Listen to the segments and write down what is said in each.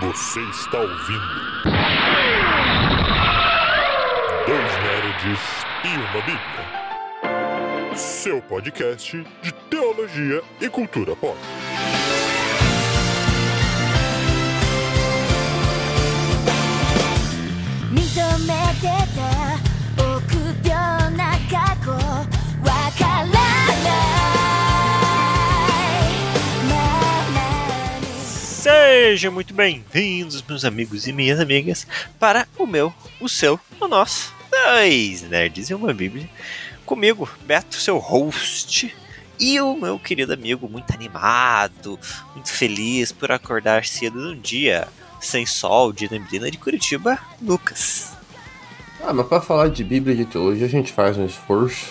Você está ouvindo. Dois Nerds e uma Bíblia. Seu podcast de teologia e cultura pop. Sejam muito bem-vindos, meus amigos e minhas amigas, para o meu, o seu, o nosso, dois nerds e uma bíblia. Comigo, Beto, seu host, e o meu querido amigo, muito animado, muito feliz por acordar cedo num dia sem sol de neblina de Curitiba, Lucas. Ah, mas para falar de Bíblia e de teologia, a gente faz um esforço.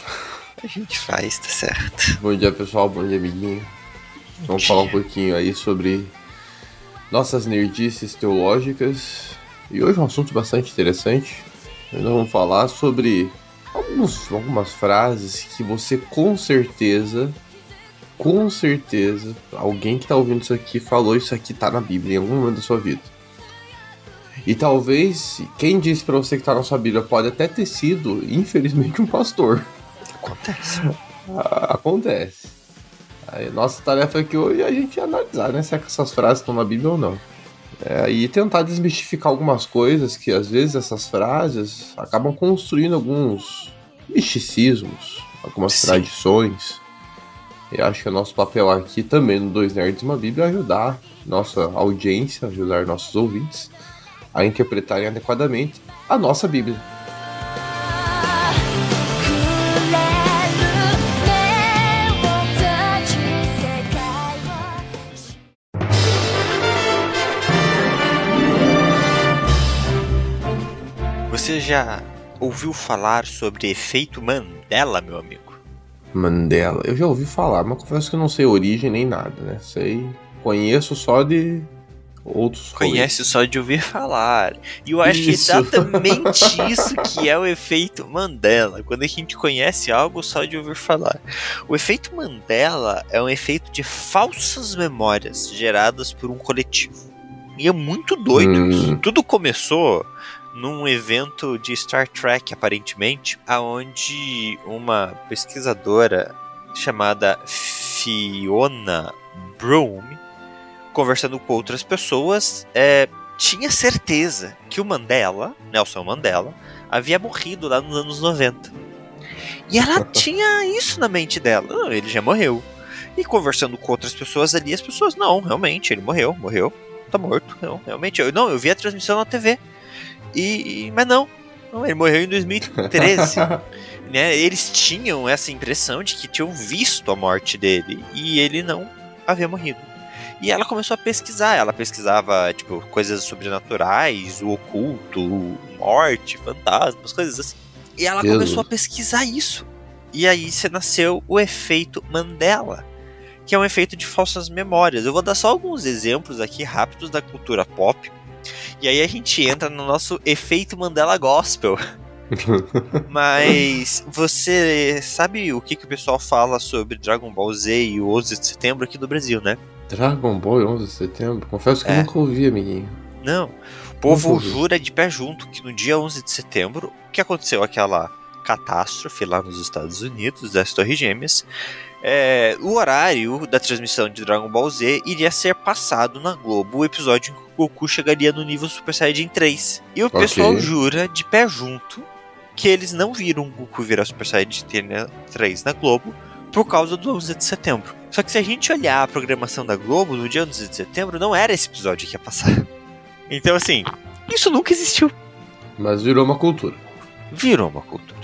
A gente faz, tá certo. Bom dia, pessoal. Bom dia, amiguinho. Vamos falar um pouquinho aí sobre nossas nerdices teológicas. E hoje é um assunto bastante interessante. Nós vamos falar sobre alguns, algumas frases que você com certeza, com certeza, alguém que está ouvindo isso aqui falou isso aqui tá na Bíblia em algum momento da sua vida. E talvez quem disse para você que tá na sua Bíblia pode até ter sido, infelizmente, um pastor. Acontece. Acontece. Aí, nossa tarefa aqui hoje é a gente analisar, né? Se essas frases estão na Bíblia ou não. É, e tentar desmistificar algumas coisas que às vezes essas frases acabam construindo alguns misticismos, algumas Sim. tradições. E acho que o nosso papel aqui também no Dois Nerds uma Bíblia é ajudar nossa audiência, ajudar nossos ouvintes a interpretarem adequadamente a nossa Bíblia. Já ouviu falar sobre efeito Mandela, meu amigo? Mandela. Eu já ouvi falar, mas confesso que eu não sei origem nem nada, né? Sei. Conheço só de outros. Conhece só de ouvir falar. E eu acho que é Isso. exatamente isso que é o efeito Mandela. Quando a gente conhece algo só de ouvir falar. O efeito Mandela é um efeito de falsas memórias geradas por um coletivo. E é muito doido. Hum. isso. Tudo começou num evento de Star Trek, aparentemente, aonde uma pesquisadora chamada Fiona Broom conversando com outras pessoas, é, tinha certeza que o Mandela, Nelson Mandela, havia morrido lá nos anos 90. E ela tinha isso na mente dela. Não, ele já morreu. E conversando com outras pessoas ali, as pessoas, não, realmente, ele morreu, morreu, tá morto. Não, realmente, eu, não, eu vi a transmissão na TV. E, e- mas não, não, ele morreu em 2013. né? Eles tinham essa impressão de que tinham visto a morte dele e ele não havia morrido. E ela começou a pesquisar. Ela pesquisava, tipo, coisas sobrenaturais, o oculto, morte, fantasmas, coisas assim. E ela Jesus. começou a pesquisar isso. E aí você nasceu o efeito Mandela, que é um efeito de falsas memórias. Eu vou dar só alguns exemplos aqui rápidos da cultura pop. E aí a gente entra no nosso efeito Mandela Gospel. Mas você sabe o que, que o pessoal fala sobre Dragon Ball Z e o 11 de setembro aqui do Brasil, né? Dragon Ball 11 de setembro? Confesso que É. eu nunca ouvi, amiguinho. Não. O povo Nunca ouvi. jura de pé junto que no dia 11 de setembro, que aconteceu aquela catástrofe lá nos Estados Unidos, das Torres Gêmeas, é, o horário da transmissão de Dragon Ball Z iria ser passado na Globo, o episódio em que o Goku chegaria no nível Super Saiyajin 3. E o Ok. pessoal jura de pé junto que eles não viram o Goku virar Super Saiyajin 3 na Globo por causa do 11 de setembro. Só que se a gente olhar a programação da Globo, no dia 11 de setembro, não era esse episódio que ia passar. Então, assim, isso nunca existiu. Mas virou uma cultura. Virou uma cultura.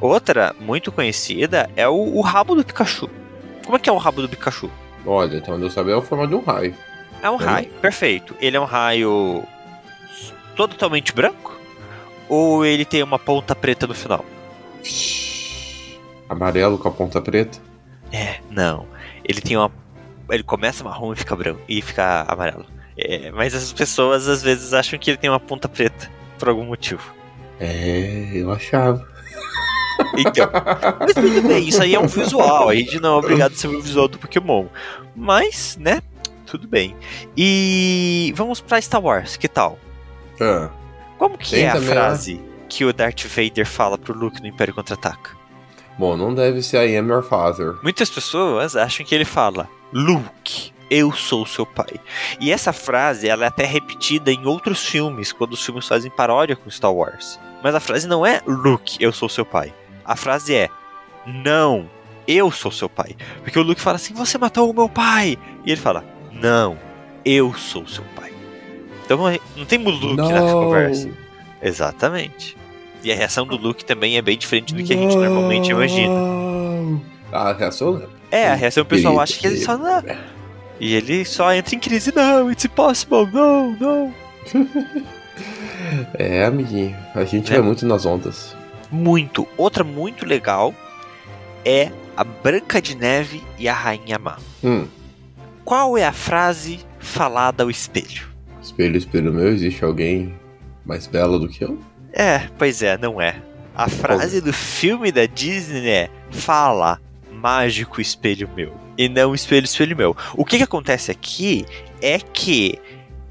Outra muito conhecida é o, o rabo do Pikachu. Como é que é o rabo do Pikachu? Olha, então onde eu sabia é o formato de um raio. É um Hum. raio, perfeito. Ele é um raio totalmente branco? Ou ele tem uma ponta preta no final? Amarelo com a ponta preta. É, não. Ele tem uma. Ele começa marrom e fica branco. E fica amarelo. É, mas as pessoas às vezes acham que ele tem uma ponta preta. Por algum motivo. É, eu achava. Então. Mas tudo bem, isso aí é um visual. A gente não é obrigado a saber o visual do Pokémon. Mas, né? Tudo bem. E vamos pra Star Wars, que tal? Ah, Como que Tem é a também, frase que o Darth Vader fala pro Luke no Império Contra-Ataca? bom, não deve ser I am your father. Muitas pessoas acham que ele fala Luke, eu sou seu pai. E essa frase ela é até repetida em outros filmes, quando os filmes fazem paródia com Star Wars. Mas a frase não é Luke, eu sou seu pai. A frase é Não, eu sou seu pai. Porque o Luke fala assim: Você matou o meu pai. E ele fala: Não, eu sou seu pai. Então não tem o Luke nessa conversa. Exatamente. E a reação do Luke também é bem diferente do que a gente normalmente imagina. A reação lembro. É, a reação do pessoal acha que ele só não. querido. E ele só entra em crise, não, it's impossible, não, não. É, amiguinho. A gente É. vai muito nas ondas. Muito. Outra muito legal é a Branca de Neve e a Rainha Má. Hum. Qual é a frase falada ao espelho? Espelho, espelho meu, existe alguém mais bela do que eu? É, pois é, não é. A frase do filme da Disney é Fala, mágico espelho meu. E não espelho, espelho meu. O que, que acontece aqui é que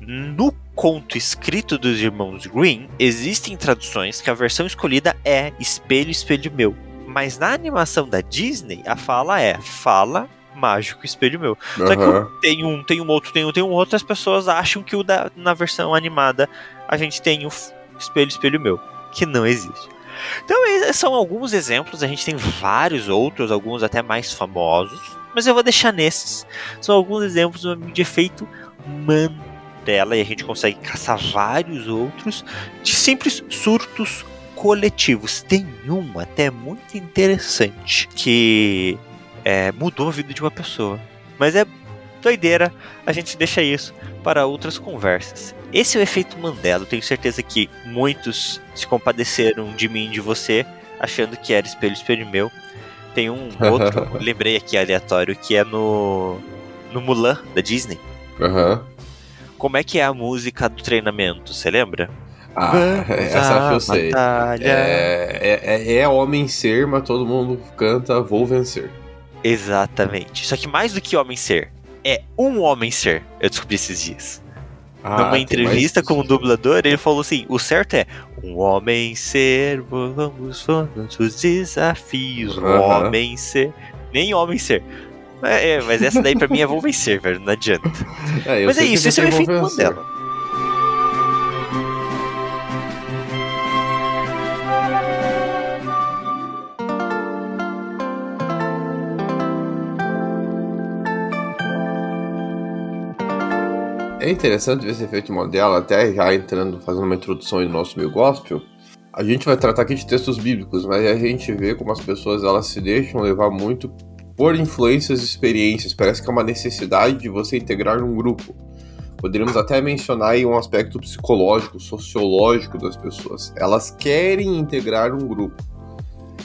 no conto escrito dos irmãos Green, existem traduções que a versão escolhida é espelho, espelho meu. Mas na animação da Disney, a fala é Fala, mágico espelho meu. Só que tem um, tem um outro, tem um, tem um outro, as pessoas acham que o da, na versão animada a gente tem o espelho, espelho meu, que não existe. Então, esses são alguns exemplos, a gente tem vários outros, alguns até mais famosos, mas eu vou deixar nesses. São alguns exemplos de efeito Mandela e a gente consegue caçar vários outros de simples surtos coletivos. Tem um até muito interessante que é, mudou a vida de uma pessoa. Mas é doideira, a gente deixa isso para outras conversas. Esse é o efeito Mandela. Eu tenho certeza que muitos se compadeceram de mim e de você, achando que era espelho, espelho meu. Tem um outro lembrei aqui aleatório que é no no Mulan da Disney. Aham. Como é que é a música do treinamento? Você lembra? Ah, essa que eu sei. É, é, é- é homem ser, mas todo mundo canta vou vencer. Exatamente. Só que mais do que homem ser, é um homem ser. Eu descobri esses dias. Ah, Numa entrevista mais- com o dublador, ele falou assim: o certo é um homem ser, vamos, vamos os desafios, um Aham. homem ser. Nem homem ser. É, é, mas essa daí pra mim é vou vencer, velho. Não adianta. É, mas é isso, esse é o efeito. Mandela. É interessante ver esse efeito Mandela, até já entrando, fazendo uma introdução aí no nosso meio gospel. A gente vai tratar aqui de textos bíblicos, mas a gente vê como as pessoas elas se deixam levar muito por influências e experiências. Parece que é uma necessidade de você integrar num grupo. Poderíamos até mencionar aí um aspecto psicológico, sociológico das pessoas. Elas querem integrar um grupo.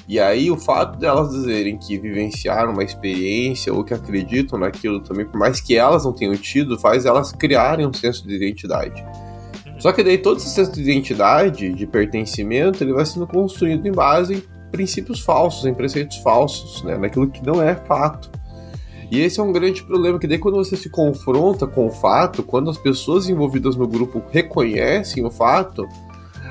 E aí o fato delas dizerem que vivenciaram uma experiência ou que acreditam naquilo também, por mais que elas não tenham tido, faz elas criarem um senso de identidade. Só que daí todo esse senso de identidade, de pertencimento, ele vai sendo construído em base princípios falsos, em preceitos falsos, né? naquilo que não é fato. E esse é um grande problema, que daí quando você se confronta com o fato, quando as pessoas envolvidas no grupo reconhecem o fato,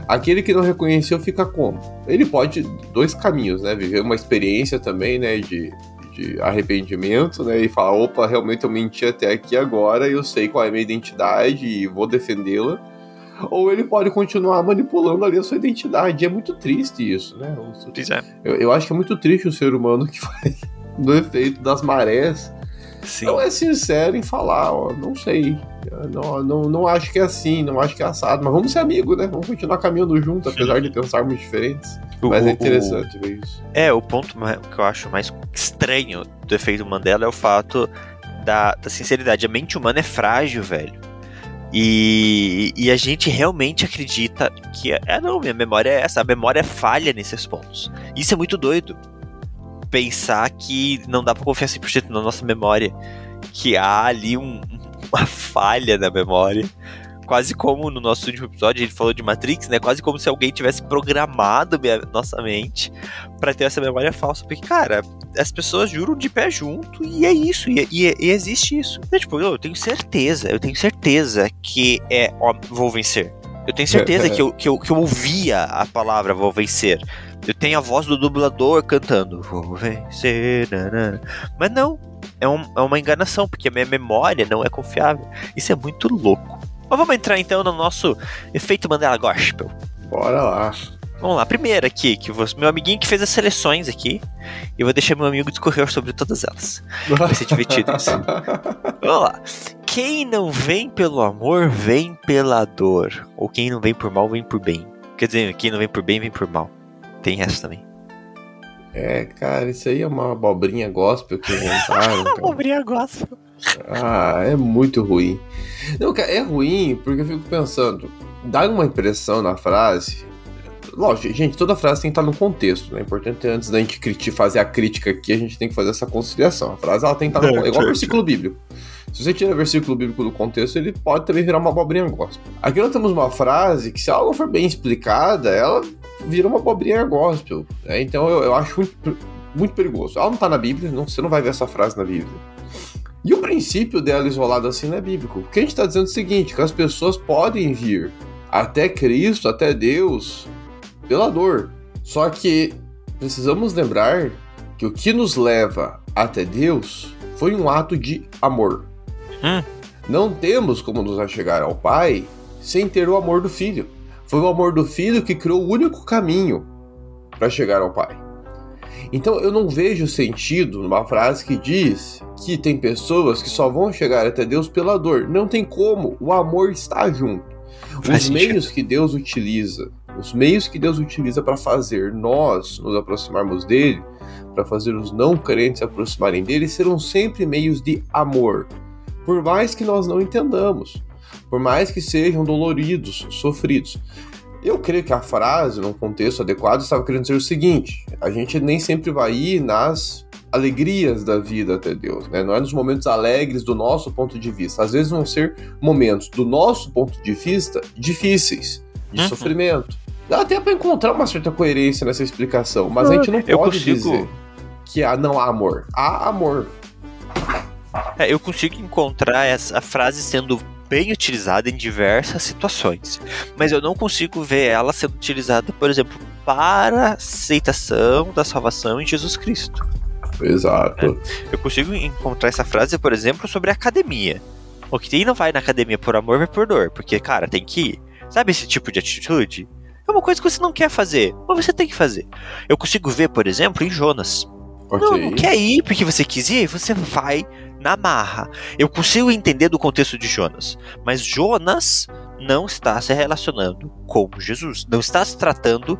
aquele que não reconheceu fica como? Ele pode dois caminhos, né? Viver uma experiência também, né, de, de arrependimento, né, e falar, opa, realmente eu menti até aqui agora, eu sei qual é a minha identidade e vou defendê-la. Ou ele pode continuar manipulando ali a sua identidade. É muito triste isso, né? É. Eu, eu acho que é muito triste o ser humano que vai no efeito das marés Sim. não é sincero em falar, ó, não sei. Não, não, não acho que é assim, não acho que é assado. Mas vamos ser amigos, né? Vamos continuar caminhando junto, apesar de pensarmos diferentes. O- Mas é interessante ver isso. É, o ponto que eu acho mais estranho do efeito Mandela é o fato da, da sinceridade. A mente humana é frágil, velho. E, e a gente realmente acredita que. É, não, minha memória é essa. A memória falha nesses pontos. Isso é muito doido. Pensar que não dá pra confiar 100% na nossa memória. Que há ali um- uma falha na memória. Quase como no nosso último episódio ele falou de Matrix, né? Quase como se alguém tivesse programado minha, nossa mente para ter essa memória falsa. Porque, cara, as pessoas juram de pé junto e é isso, e, e, e existe isso. É, tipo, eu tenho certeza, eu tenho certeza que é, ó, vou vencer. Eu tenho certeza que, eu, que, eu, que eu ouvia a palavra vou vencer. Eu tenho a voz do dublador cantando vou vencer. Nanana. Mas não, é, um, é uma enganação, porque a minha memória não é confiável. Isso é muito louco. Mas vamos entrar então no nosso efeito Mandela Gospel. Bora lá. Vamos lá, primeiro aqui, que você, meu amiguinho que fez as seleções aqui, e eu vou deixar meu amigo discorrer sobre todas elas. Vai ser divertido isso. Vamos lá. Quem não vem pelo amor, vem pela dor. Ou quem não vem por mal, vem por bem. Quer dizer, quem não vem por bem, vem por mal. Tem essa também. É, cara, isso aí é uma abobrinha gospel que inventaram. abobrinha gospel. Ah, é muito ruim. Não, cara, é ruim porque eu fico pensando, dá uma impressão na frase. Lógico, gente, toda frase tem que estar no contexto, né? É importante antes da gente fazer a crítica aqui, a gente tem que fazer essa conciliação. A frase ela tem que estar no é, igual o versículo bíblico. Se você tira o versículo bíblico do contexto, ele pode também virar uma abobrinha gospel. Aqui nós temos uma frase que, se algo for bem explicada, ela vira uma abobrinha gospel. Né? Então eu, eu acho muito, muito perigoso. Ela não está na Bíblia, não, você não vai ver essa frase na Bíblia. E o princípio dela isolado assim não é bíblico. Porque a gente está dizendo o seguinte: que as pessoas podem vir até Cristo, até Deus, pela dor. Só que precisamos lembrar que o que nos leva até Deus foi um ato de amor. Hum. Não temos como nos achegar ao Pai sem ter o amor do Filho. Foi o amor do Filho que criou o único caminho para chegar ao Pai. Então eu não vejo sentido numa frase que diz que tem pessoas que só vão chegar até Deus pela dor. Não tem como, o amor está junto. Os meios que Deus utiliza, os meios que Deus utiliza para fazer nós nos aproximarmos dele, para fazer os não crentes se aproximarem dele, serão sempre meios de amor. Por mais que nós não entendamos, por mais que sejam doloridos, sofridos. Eu creio que a frase, num contexto adequado, estava querendo dizer o seguinte: a gente nem sempre vai ir nas alegrias da vida até Deus, né? Não é nos momentos alegres do nosso ponto de vista. Às vezes vão ser momentos do nosso ponto de vista difíceis, de uhum. sofrimento. Dá até para encontrar uma certa coerência nessa explicação, mas a gente não pode consigo... dizer que há, não há amor. Há amor. É, eu consigo encontrar essa frase sendo bem utilizada em diversas situações, mas eu não consigo ver ela sendo utilizada, por exemplo, para aceitação da salvação em Jesus Cristo. Exato. É. Eu consigo encontrar essa frase, por exemplo, sobre academia. O que não vai na academia por amor, vai por dor, porque, cara, tem que ir. Sabe esse tipo de atitude? É uma coisa que você não quer fazer, mas você tem que fazer. Eu consigo ver, por exemplo, em Jonas. Okay. Não, não quer ir porque você quis ir, você vai na marra. Eu consigo entender do contexto de Jonas, mas Jonas não está se relacionando com Jesus, não está se tratando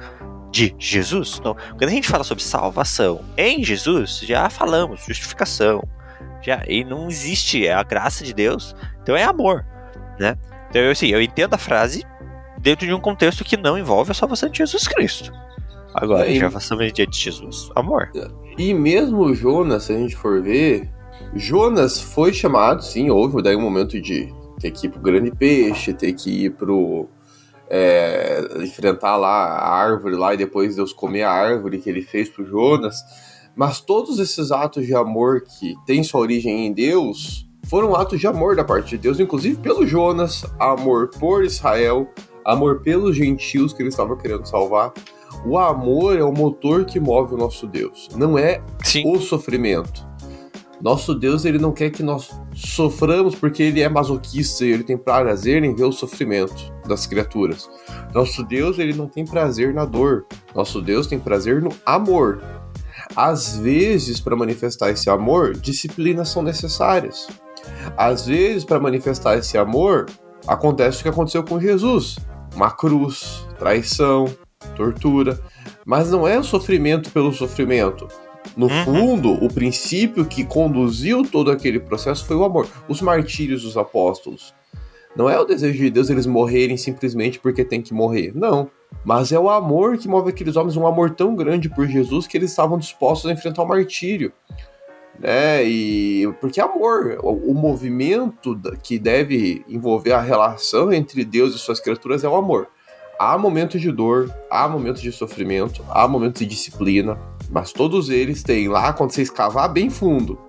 de Jesus. Então, quando a gente fala sobre salvação em Jesus, já falamos justificação, já e não existe é a graça de Deus, então é amor, né? Então, assim, eu entendo a frase dentro de um contexto que não envolve a salvação de Jesus Cristo. Agora, é, e... salvação diante de Jesus, amor. E mesmo Jonas, se a gente for ver, Jonas foi chamado, sim, houve daí um momento de ter que ir pro grande peixe, ter que ir pro. É, enfrentar lá a árvore lá e depois Deus comer a árvore que ele fez pro Jonas. Mas todos esses atos de amor que têm sua origem em Deus foram atos de amor da parte de Deus, inclusive pelo Jonas, amor por Israel, amor pelos gentios que ele estava querendo salvar. O amor é o motor que move o nosso Deus, não é Sim. o sofrimento. Nosso Deus, ele não quer que nós soframos porque ele é masoquista e ele tem prazer em ver o sofrimento das criaturas. Nosso Deus, ele não tem prazer na dor. Nosso Deus tem prazer no amor. Às vezes, para manifestar esse amor, disciplinas são necessárias. Às vezes, para manifestar esse amor, acontece o que aconteceu com Jesus: uma cruz, traição, tortura. Mas não é o sofrimento pelo sofrimento. No uhum. fundo, o princípio que conduziu todo aquele processo foi o amor. Os martírios dos apóstolos. Não é o desejo de Deus eles morrerem simplesmente porque tem que morrer. Não. Mas é o amor que move aqueles homens, um amor tão grande por Jesus que eles estavam dispostos a enfrentar o martírio. né? E porque é amor, o, o movimento que deve envolver a relação entre Deus e suas criaturas é o amor. Há momentos de dor, há momentos de sofrimento, há momentos de disciplina, mas todos eles têm lá, quando você escavar bem fundo,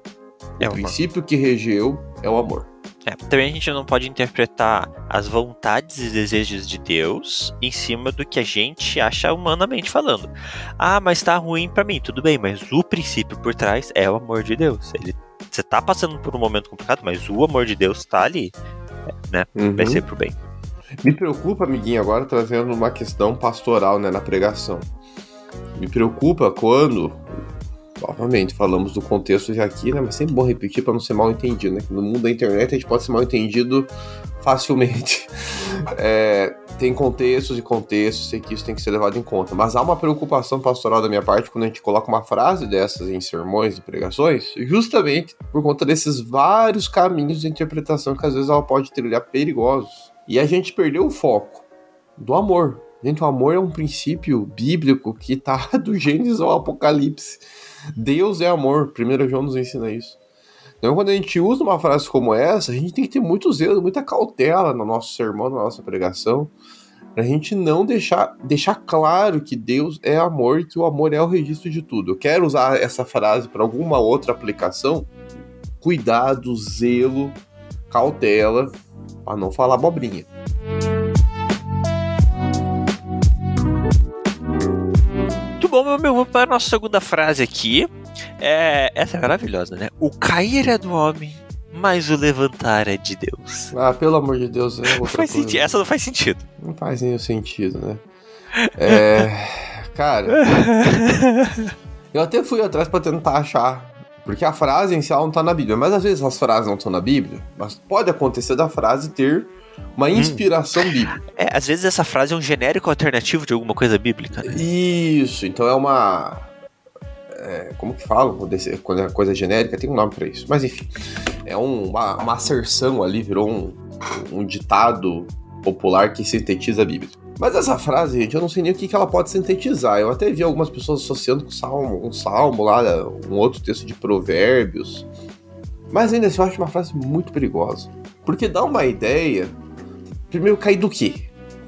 é o princípio que regeu é o amor. É, também a gente não pode interpretar as vontades e desejos de Deus em cima do que a gente acha humanamente falando. Ah, mas tá ruim para mim, tudo bem, mas o princípio por trás é o amor de Deus. Ele, você tá passando por um momento complicado, mas o amor de Deus tá ali, né? Uhum. Vai ser pro bem. Me preocupa, amiguinho, agora trazendo uma questão pastoral, né, na pregação. Me preocupa quando novamente, falamos do contexto já aqui, né? Mas sempre bom repetir para não ser mal entendido, né? No mundo da internet a gente pode ser mal entendido facilmente. É, tem contextos e contextos, sei que isso tem que ser levado em conta. Mas há uma preocupação pastoral da minha parte quando a gente coloca uma frase dessas em sermões e pregações, justamente por conta desses vários caminhos de interpretação que às vezes ela pode trilhar perigosos. E a gente perdeu o foco do amor. Gente, o amor é um princípio bíblico que tá do Gênesis ao Apocalipse. Deus é amor. Primeiro João nos ensina isso. Então, quando a gente usa uma frase como essa, a gente tem que ter muito zelo, muita cautela no nosso sermão, na nossa pregação, para a gente não deixar, deixar claro que Deus é amor e que o amor é o registro de tudo. Eu quero usar essa frase para alguma outra aplicação. Cuidado, zelo, cautela, para não falar abobrinha. Meu amigo, vamos para a nossa segunda frase aqui. É, essa é maravilhosa, né? O cair é do homem, mas o levantar é de Deus. Ah, pelo amor de Deus, é outra faz coisa. Essa não faz sentido. Não faz nenhum sentido, né? É. cara. eu até fui atrás para tentar achar. Porque a frase em si não tá na Bíblia. Mas às vezes as frases não estão na Bíblia. Mas pode acontecer da frase ter uma inspiração hum. bíblica. É, às vezes essa frase é um genérico alternativo de alguma coisa bíblica. Né? Isso, então é uma. É, como que falam quando é coisa genérica? Tem um nome para isso. Mas enfim, é um, uma, uma asserção ali, virou um, um ditado popular que sintetiza a Bíblia. Mas essa frase, gente, eu não sei nem o que, que ela pode sintetizar. Eu até vi algumas pessoas associando com salmo, um salmo lá, um outro texto de provérbios. Mas ainda assim, eu acho uma frase muito perigosa. Porque dá uma ideia Primeiro, cair do quê?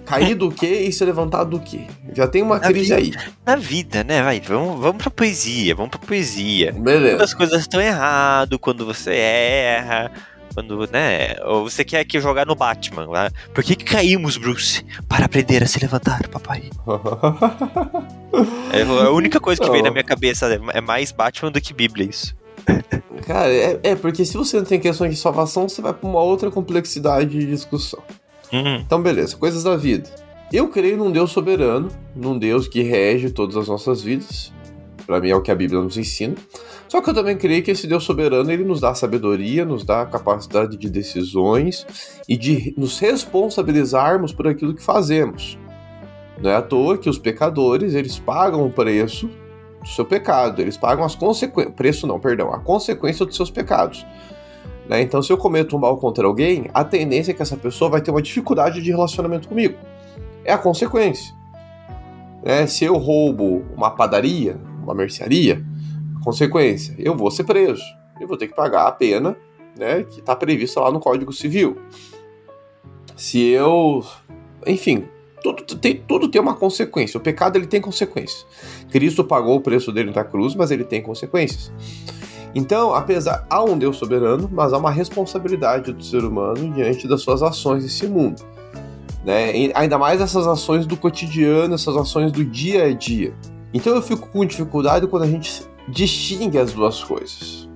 Cair do quê e se levantar do quê? Já tem uma na crise vida, aí. Na vida, né? Vai, vamos, vamos pra poesia, vamos pra poesia. Beleza. Quando as coisas estão errado, quando você erra, quando, né? Ou você quer que jogar no Batman lá. Por que, que caímos, Bruce? Para aprender a se levantar, papai. é a única coisa que vem na minha cabeça é mais Batman do que Bíblia, isso. Cara, é, é porque se você não tem questões de salvação, você vai pra uma outra complexidade de discussão. Uhum. Então, beleza, coisas da vida. Eu creio num Deus soberano, num Deus que rege todas as nossas vidas. Para mim é o que a Bíblia nos ensina. Só que eu também creio que esse Deus soberano ele nos dá sabedoria, nos dá capacidade de decisões e de nos responsabilizarmos por aquilo que fazemos. Não é à toa que os pecadores eles pagam o preço do seu pecado, eles pagam as consequências, preço não, perdão, a consequência dos seus pecados. Né? Então, se eu cometo um mal contra alguém, a tendência é que essa pessoa vai ter uma dificuldade de relacionamento comigo. É a consequência. Né? Se eu roubo uma padaria, uma mercearia, a consequência, eu vou ser preso. Eu vou ter que pagar a pena né, que está prevista lá no Código Civil. Se eu. Enfim, tudo tem, tudo tem uma consequência. O pecado ele tem consequências. Cristo pagou o preço dele na cruz, mas ele tem consequências. Então, apesar há um Deus soberano, mas há uma responsabilidade do ser humano diante das suas ações nesse mundo. Né? Ainda mais essas ações do cotidiano, essas ações do dia a dia. Então eu fico com dificuldade quando a gente distingue as duas coisas.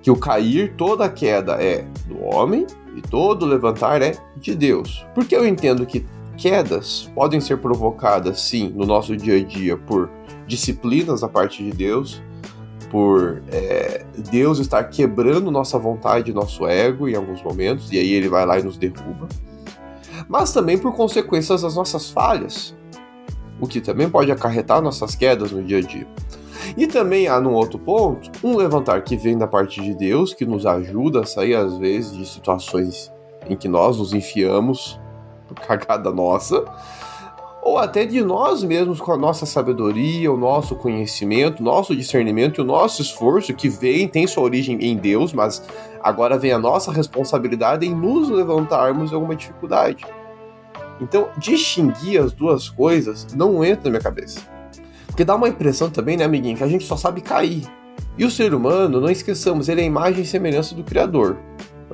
Que o cair, toda queda é do homem e todo levantar é de Deus. Porque eu entendo que quedas podem ser provocadas sim no nosso dia a dia por disciplinas da parte de Deus, por é, Deus estar quebrando nossa vontade, nosso ego em alguns momentos, e aí ele vai lá e nos derruba, mas também por consequências das nossas falhas, o que também pode acarretar nossas quedas no dia a dia. E também há num outro ponto, um levantar que vem da parte de Deus, que nos ajuda a sair às vezes de situações em que nós nos enfiamos por cagada nossa, ou até de nós mesmos com a nossa sabedoria, o nosso conhecimento, nosso discernimento e o nosso esforço que vem, tem sua origem em Deus, mas agora vem a nossa responsabilidade em nos levantarmos de alguma dificuldade. Então, distinguir as duas coisas não entra na minha cabeça. Porque dá uma impressão também, né, amiguinho, que a gente só sabe cair. E o ser humano, não esqueçamos, ele é a imagem e semelhança do Criador.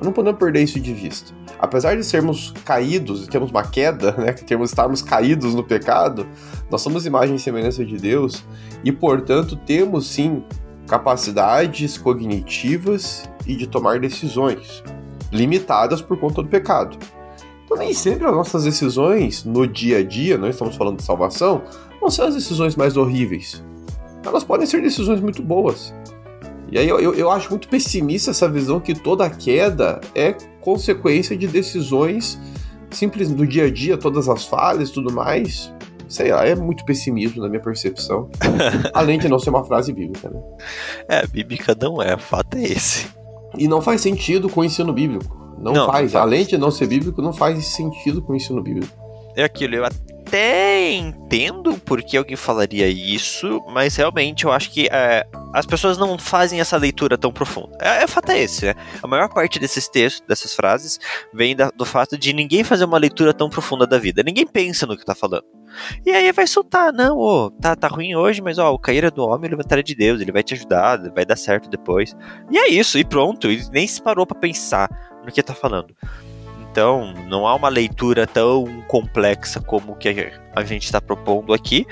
Não podemos perder isso de vista. Apesar de sermos caídos, termos uma queda, né, que termos estarmos caídos no pecado, nós somos imagem e semelhança de Deus e, portanto, temos sim capacidades cognitivas e de tomar decisões limitadas por conta do pecado. Então, nem sempre as nossas decisões no dia a dia, não estamos falando de salvação, vão ser as decisões mais horríveis. Elas podem ser decisões muito boas. E aí eu, eu, eu, acho muito pessimista essa visão que toda queda é consequência de decisões simples do dia a dia, todas as falhas e tudo mais. Sei lá, é muito pessimismo na minha percepção. Além de não ser uma frase bíblica, né? É, bíblica não é, o fato é esse. E não faz sentido com o ensino bíblico. Não, não faz. Não Além de não ser bíblico, não faz sentido com o ensino bíblico. É aquilo, eu até entendo por que alguém falaria isso, mas realmente eu acho que é, as pessoas não fazem essa leitura tão profunda. É, é fato é esse, né? A maior parte desses textos, dessas frases, vem da, do fato de ninguém fazer uma leitura tão profunda da vida. Ninguém pensa no que tá falando. E aí vai soltar, não, ô, tá, tá ruim hoje, mas ó, o cair é do homem, ele vai de Deus, ele vai te ajudar, vai dar certo depois. E é isso, e pronto, e nem se parou para pensar no que tá falando. Então, não há uma leitura tão complexa como que a gente está propondo aqui,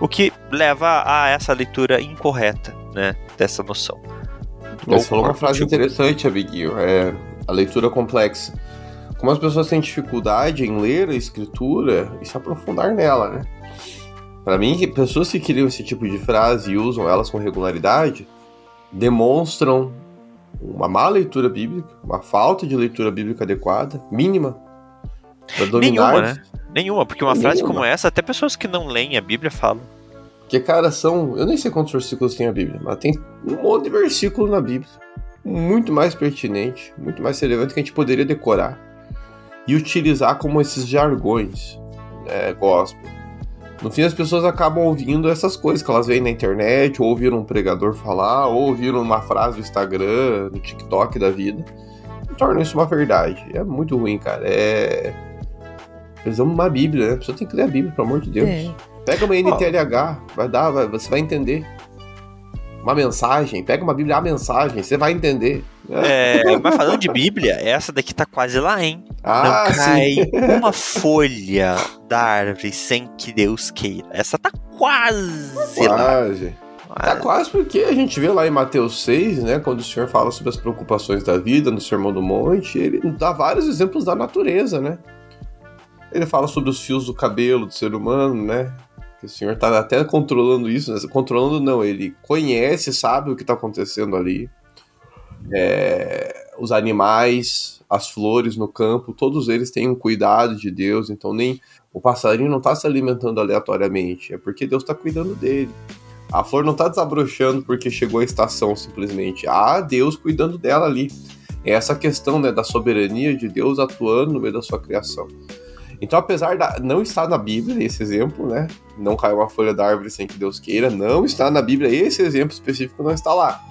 o que leva a essa leitura incorreta, né, dessa noção. Você falou uma frase tipo... interessante, amiguinho, é a leitura complexa. Como as pessoas têm dificuldade em ler a escritura e se aprofundar nela, né? Para mim, pessoas que criam esse tipo de frase e usam elas com regularidade demonstram uma má leitura bíblica, uma falta de leitura bíblica adequada, mínima. Nenhuma, né? Nenhuma, porque uma Nenhuma. frase como essa, até pessoas que não leem a Bíblia falam. Porque, cara, são. Eu nem sei quantos versículos tem a Bíblia, mas tem um monte de versículos na Bíblia. Muito mais pertinente, muito mais relevante que a gente poderia decorar e utilizar como esses jargões né, gospel no fim, as pessoas acabam ouvindo essas coisas que elas veem na internet, ou ouviram um pregador falar, ou ouviram uma frase no Instagram, no TikTok da vida, e tornam isso uma verdade. É muito ruim, cara. É. Precisamos de uma Bíblia, né? A pessoa tem que ler a Bíblia, pelo amor de Deus. É. Pega uma NTLH, vai dar, vai, você vai entender. Uma mensagem, pega uma Bíblia, a mensagem, você vai entender. É, mas falando de Bíblia, essa daqui tá quase lá, hein? Ah, Não cai sim. uma folha da árvore sem que Deus queira. Essa tá quase, quase. lá. Tá quase porque a gente vê lá em Mateus 6, né, quando o Senhor fala sobre as preocupações da vida, no Sermão do Monte, ele dá vários exemplos da natureza, né? Ele fala sobre os fios do cabelo do ser humano, né? Que o Senhor tá até controlando isso, né? controlando não, ele conhece, sabe o que tá acontecendo ali é, os animais, as flores no campo, todos eles têm um cuidado de Deus, então nem o passarinho não está se alimentando aleatoriamente, é porque Deus está cuidando dele. A flor não está desabrochando porque chegou a estação simplesmente. Há Deus cuidando dela ali. É essa questão né, da soberania de Deus atuando no meio da sua criação. Então, apesar de não estar na Bíblia esse exemplo, né? Não caiu uma folha da árvore sem que Deus queira, não está na Bíblia, esse exemplo específico não está lá.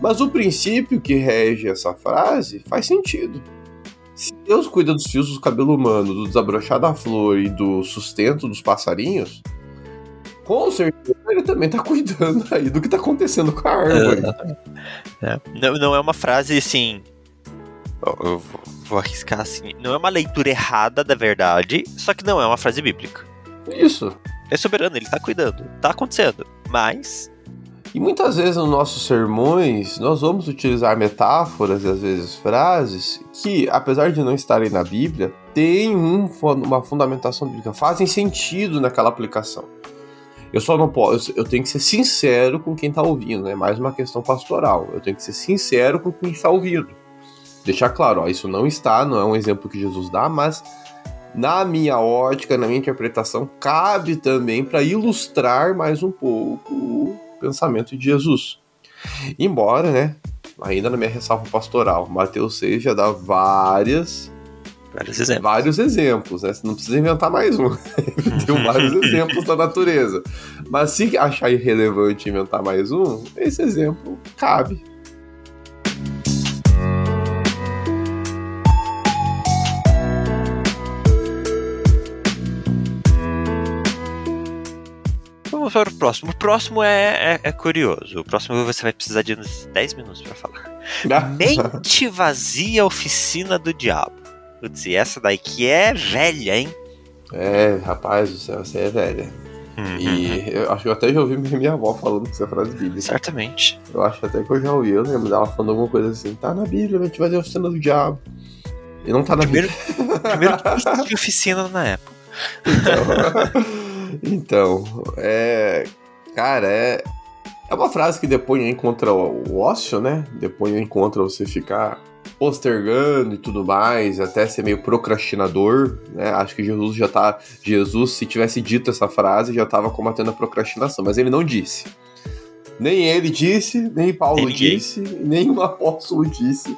Mas o princípio que rege essa frase faz sentido. Se Deus cuida dos fios do cabelo humano, do desabrochar da flor e do sustento dos passarinhos, com certeza ele também está cuidando aí do que está acontecendo com a árvore. É, é. Não, não é uma frase assim. Eu vou arriscar assim. Não é uma leitura errada da verdade, só que não é uma frase bíblica. Isso. É soberano, ele está cuidando. Está acontecendo. Mas e muitas vezes nos nossos sermões nós vamos utilizar metáforas e às vezes frases que, apesar de não estarem na Bíblia, têm um, uma fundamentação bíblica, fazem sentido naquela aplicação. Eu só não posso, eu tenho que ser sincero com quem está ouvindo, é né? mais uma questão pastoral. Eu tenho que ser sincero com quem está ouvindo. Deixar claro, ó, isso não está, não é um exemplo que Jesus dá, mas na minha ótica, na minha interpretação, cabe também para ilustrar mais um pouco pensamento de Jesus. Embora, né, ainda na minha ressalva pastoral, Mateus 6 já dá várias Vários exemplos. Vários exemplos, né? Você não precisa inventar mais um. Tem vários exemplos da natureza. Mas se achar irrelevante inventar mais um, esse exemplo cabe. Vamos para o próximo. O próximo é, é, é curioso. O próximo você vai precisar de uns 10 minutos para falar. Mente vazia, oficina do diabo. Putz, e essa daí que é velha, hein? É, rapaz do céu, você é velha. Uhum. E eu acho que eu até já ouvi minha avó falando que essa frase bíblica. Certamente. Eu acho até que eu já ouvi, eu lembro dela falando alguma coisa assim, tá na Bíblia, mente vazia, oficina do diabo. E não tá na primeiro, Bíblia. Primeiro de oficina na época. Então, então é. Cara, é. É uma frase que depõe contra o ócio, né? Depõe contra você ficar postergando e tudo mais, até ser meio procrastinador, né? Acho que Jesus já tá. Jesus, se tivesse dito essa frase, já tava combatendo a procrastinação, mas ele não disse. Nem ele disse, nem Paulo nem disse, nem o apóstolo disse.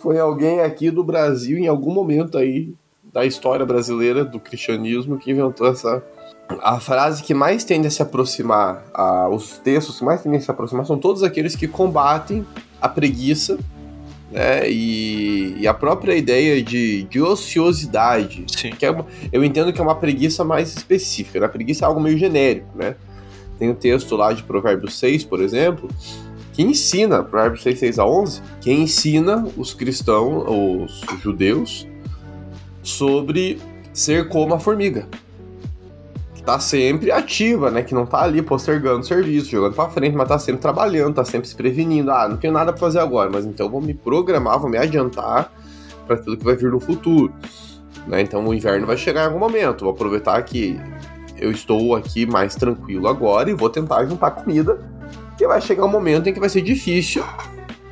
Foi alguém aqui do Brasil, em algum momento aí da história brasileira, do cristianismo, que inventou essa. A frase que mais tende a se aproximar, a, os textos que mais tendem a se aproximar são todos aqueles que combatem a preguiça né? E, e, a própria ideia de, de ociosidade, Sim. que é, eu entendo que é uma preguiça mais específica, né? A preguiça é algo meio genérico, né? Tem um texto lá de Provérbios 6, por exemplo, que ensina, Provérbios 6, 6 a 11, que ensina os cristãos, os judeus, sobre ser como a formiga tá sempre ativa, né? Que não tá ali postergando serviço, jogando para frente, mas tá sempre trabalhando, tá sempre se prevenindo. Ah, não tenho nada para fazer agora, mas então vou me programar, vou me adiantar para aquilo que vai vir no futuro. Né? Então o inverno vai chegar em algum momento. Vou aproveitar que eu estou aqui mais tranquilo agora e vou tentar juntar comida, que vai chegar um momento em que vai ser difícil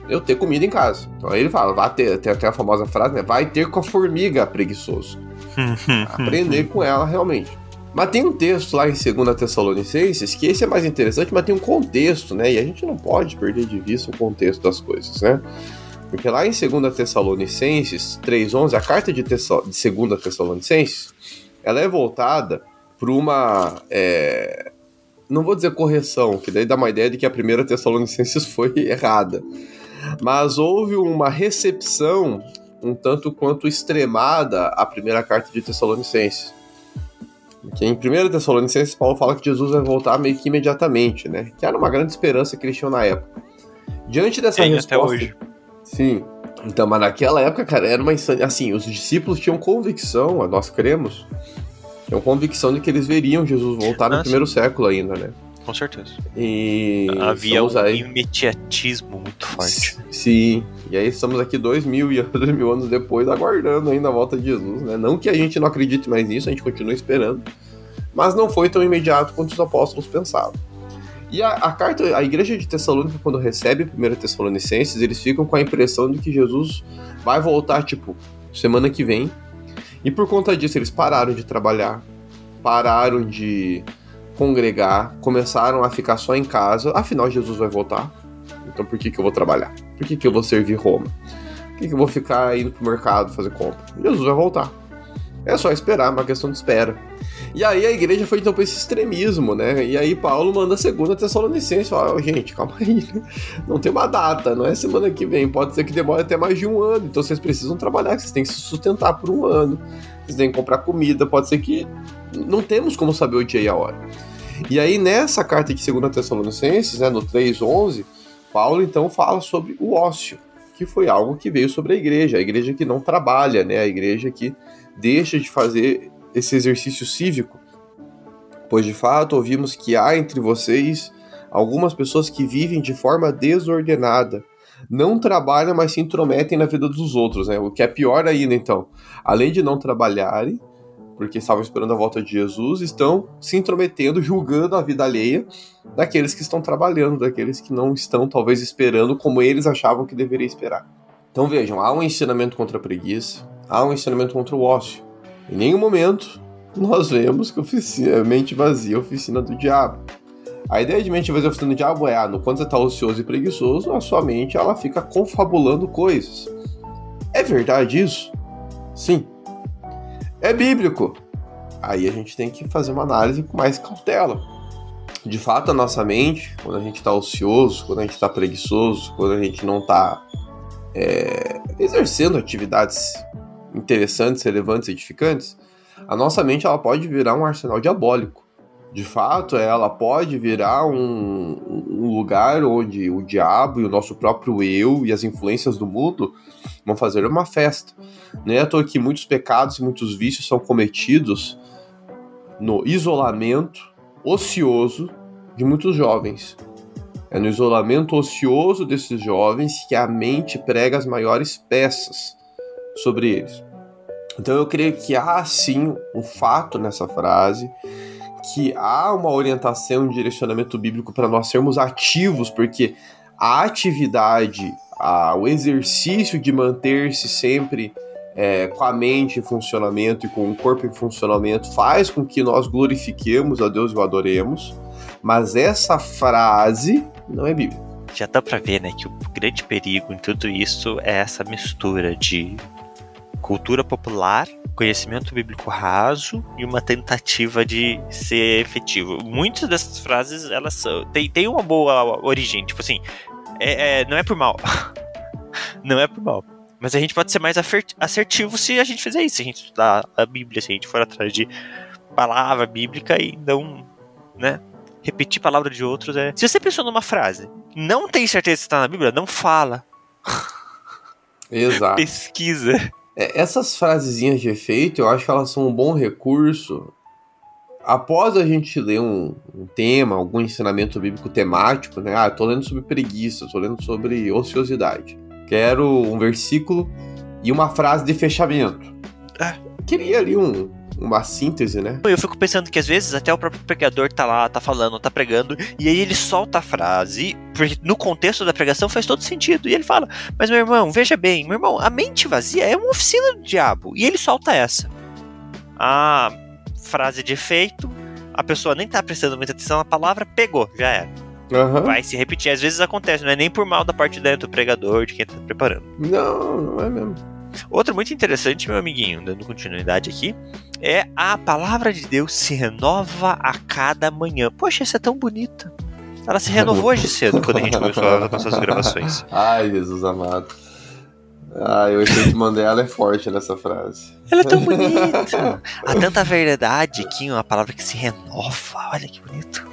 eu ter comida em casa. Então aí ele fala, vai ter, tem até a famosa frase, né? Vai ter com a formiga preguiçoso. Aprender com ela realmente. Mas tem um texto lá em 2 Tessalonicenses que esse é mais interessante, mas tem um contexto, né? E a gente não pode perder de vista o contexto das coisas, né? Porque lá em 2 Tessalonicenses 3.11, a carta de, Tessal de 2 Tessalonicenses, ela é voltada para uma... É... Não vou dizer correção, que daí dá uma ideia de que a primeira Tessalonicenses foi errada. Mas houve uma recepção um tanto quanto extremada à primeira carta de Tessalonicenses. Que em 1 Tessalonicenses, Paulo fala que Jesus vai voltar meio que imediatamente, né? Que era uma grande esperança que eles tinham na época. Diante dessa resposta. Até hoje. Sim. Então, mas naquela época, cara, era uma insania. Assim, os discípulos tinham convicção, nós cremos, tinham convicção de que eles veriam Jesus voltar no ah, primeiro século ainda, né? Com certeza. E havia um aí... imediatismo muito forte. Sim. E aí estamos aqui dois mil e dois mil anos depois aguardando ainda a volta de Jesus, né? Não que a gente não acredite mais nisso, a gente continua esperando, mas não foi tão imediato quanto os apóstolos pensavam. E a, a carta, a igreja de Tessalônica, quando recebe a 1 Tessalonicenses, eles ficam com a impressão de que Jesus vai voltar, tipo, semana que vem. E por conta disso, eles pararam de trabalhar, pararam de congregar, começaram a ficar só em casa. Afinal, Jesus vai voltar. Então por que, que eu vou trabalhar? Por que, que eu vou servir Roma? Por que, que eu vou ficar indo pro mercado fazer compra? Jesus vai voltar. É só esperar, é uma questão de espera. E aí a igreja foi então para esse extremismo, né? E aí Paulo manda a segunda Tessalonicense, fala, oh, gente, calma aí, né? não tem uma data, não é semana que vem, pode ser que demore até mais de um ano, então vocês precisam trabalhar, vocês têm que se sustentar por um ano, vocês têm que comprar comida, pode ser que não temos como saber o dia e a hora. E aí, nessa carta de 2 Tessalonicenses, né, no 3,11, Paulo então fala sobre o ócio, que foi algo que veio sobre a igreja, a igreja que não trabalha, né, a igreja que deixa de fazer esse exercício cívico. Pois de fato ouvimos que há entre vocês algumas pessoas que vivem de forma desordenada, não trabalham, mas se intrometem na vida dos outros, né? O que é pior ainda, então. Além de não trabalharem, porque estavam esperando a volta de Jesus, estão se intrometendo, julgando a vida alheia daqueles que estão trabalhando, daqueles que não estão talvez esperando como eles achavam que deveria esperar. Então vejam, há um ensinamento contra a preguiça, há um ensinamento contra o ócio. Em nenhum momento nós vemos que oficina, mente vazia é oficina do diabo. A ideia de mente vazia oficina do diabo é, ah, no quando você está ocioso e preguiçoso, a sua mente ela fica confabulando coisas. É verdade isso? Sim, é bíblico? Aí a gente tem que fazer uma análise com mais cautela. De fato, a nossa mente, quando a gente está ocioso, quando a gente está preguiçoso, quando a gente não está é, exercendo atividades interessantes, relevantes, edificantes, a nossa mente ela pode virar um arsenal diabólico. De fato, ela pode virar um, um lugar onde o diabo e o nosso próprio eu e as influências do mundo vão fazer uma festa. Não é à toa que muitos pecados e muitos vícios são cometidos no isolamento ocioso de muitos jovens. É no isolamento ocioso desses jovens que a mente prega as maiores peças sobre eles. Então eu creio que há sim um fato nessa frase, que há uma orientação, um direcionamento bíblico para nós sermos ativos, porque a atividade, a, o exercício de manter-se sempre é, com a mente em funcionamento e com o corpo em funcionamento faz com que nós glorifiquemos a Deus e o adoremos, mas essa frase não é bíblica. Já dá para ver, né, que o grande perigo em tudo isso é essa mistura de cultura popular, conhecimento bíblico raso e uma tentativa de ser efetivo. Muitas dessas frases, elas são, tem, tem uma boa origem, tipo assim, é, é, não é por mal. não é por mal. Mas a gente pode ser mais assertivo se a gente fizer isso, se a gente estudar a Bíblia, se a gente for atrás de palavra bíblica e não, né, repetir palavra de outros é. Se você pensou numa frase, não tem certeza se está na Bíblia, não fala. Exato. Pesquisa. É, essas frasezinhas de efeito, eu acho que elas são um bom recurso. Após a gente ler um, um tema, algum ensinamento bíblico temático, né? Ah, tô lendo sobre preguiça, tô lendo sobre ociosidade. Quero um versículo e uma frase de fechamento. É. Queria ali um, uma síntese, né? Eu fico pensando que às vezes até o próprio pregador tá lá, tá falando, tá pregando, e aí ele solta a frase, porque no contexto da pregação faz todo sentido. E ele fala: Mas meu irmão, veja bem, meu irmão, a mente vazia é uma oficina do diabo. E ele solta essa. A frase de efeito, a pessoa nem tá prestando muita atenção na palavra, pegou, já era. Uhum. Vai se repetir. Às vezes acontece, não é nem por mal da parte dentro do pregador, de quem tá preparando. Não, não é mesmo. Outro muito interessante, meu amiguinho, dando continuidade aqui, é a palavra de Deus se renova a cada manhã. Poxa, essa é tão bonita. Ela se renovou hoje cedo quando a gente começou a nossas gravações. Ai, Jesus amado. Ai, o efeito Mandela é forte nessa frase. Ela é tão bonita. Há tanta verdade aqui, uma palavra que se renova. Olha que bonito.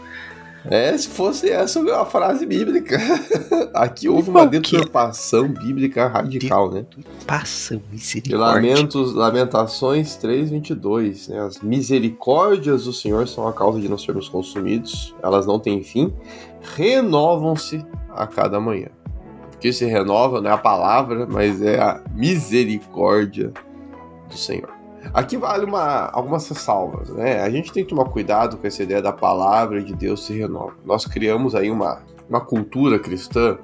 É, se fosse essa uma frase bíblica. Aqui houve uma deturpação bíblica radical, né? Deturpação, misericórdia. Lamentos, Lamentações 3:22, né? As misericórdias do Senhor são a causa de não sermos consumidos. Elas não têm fim, renovam-se a cada manhã. Porque se renova não é a palavra, mas é a misericórdia do Senhor. Aqui vale uma, algumas ressalvas, né? A gente tem que tomar cuidado com essa ideia da palavra de Deus se renova. Nós criamos aí uma, uma cultura cristã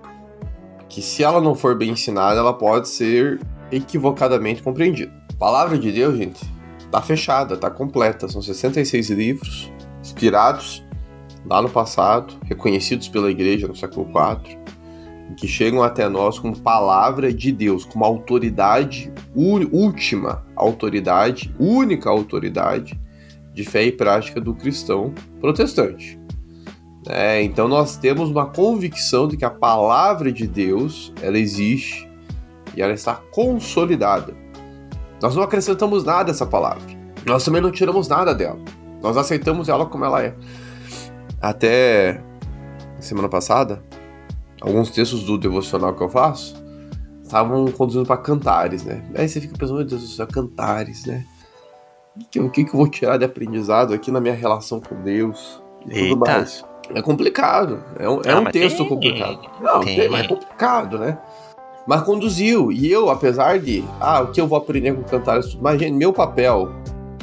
que, se ela não for bem ensinada, ela pode ser equivocadamente compreendida. A palavra de Deus, gente, tá fechada, tá completa. São 66 livros inspirados lá no passado, reconhecidos pela igreja no século IV que chegam até nós como palavra de Deus, como autoridade, última autoridade, única autoridade de fé e prática do cristão protestante. É, então nós temos uma convicção de que a palavra de Deus ela existe e ela está consolidada. Nós não acrescentamos nada a essa palavra. Nós também não tiramos nada dela. Nós aceitamos ela como ela é. Até semana passada, alguns textos do devocional que eu faço estavam conduzindo para cantares, né? Aí você fica pensando, meu Deus do céu, cantares, né? O que, o que, que eu vou tirar de aprendizado aqui na minha relação com Deus e Eita. tudo mais? É complicado, é um, é um texto tem. complicado. Não, tem. tem, mas é complicado, né? Mas conduziu, e eu, apesar de, ah, o que eu vou aprender com cantares, gente, meu papel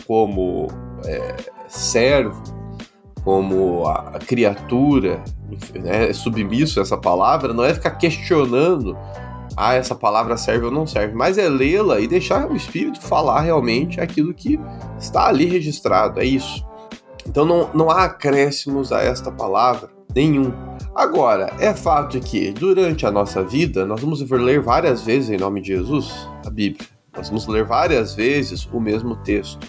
como é, servo, como a, criatura né, submisso a essa palavra, não é ficar questionando ah, essa palavra serve ou não serve, mas é lê-la e deixar o Espírito falar realmente aquilo que está ali registrado, é isso. Então não, não há acréscimos a esta palavra nenhum. Agora, é fato que durante a nossa vida nós vamos ler várias vezes em nome de Jesus a Bíblia. Nós vamos ler várias vezes o mesmo texto.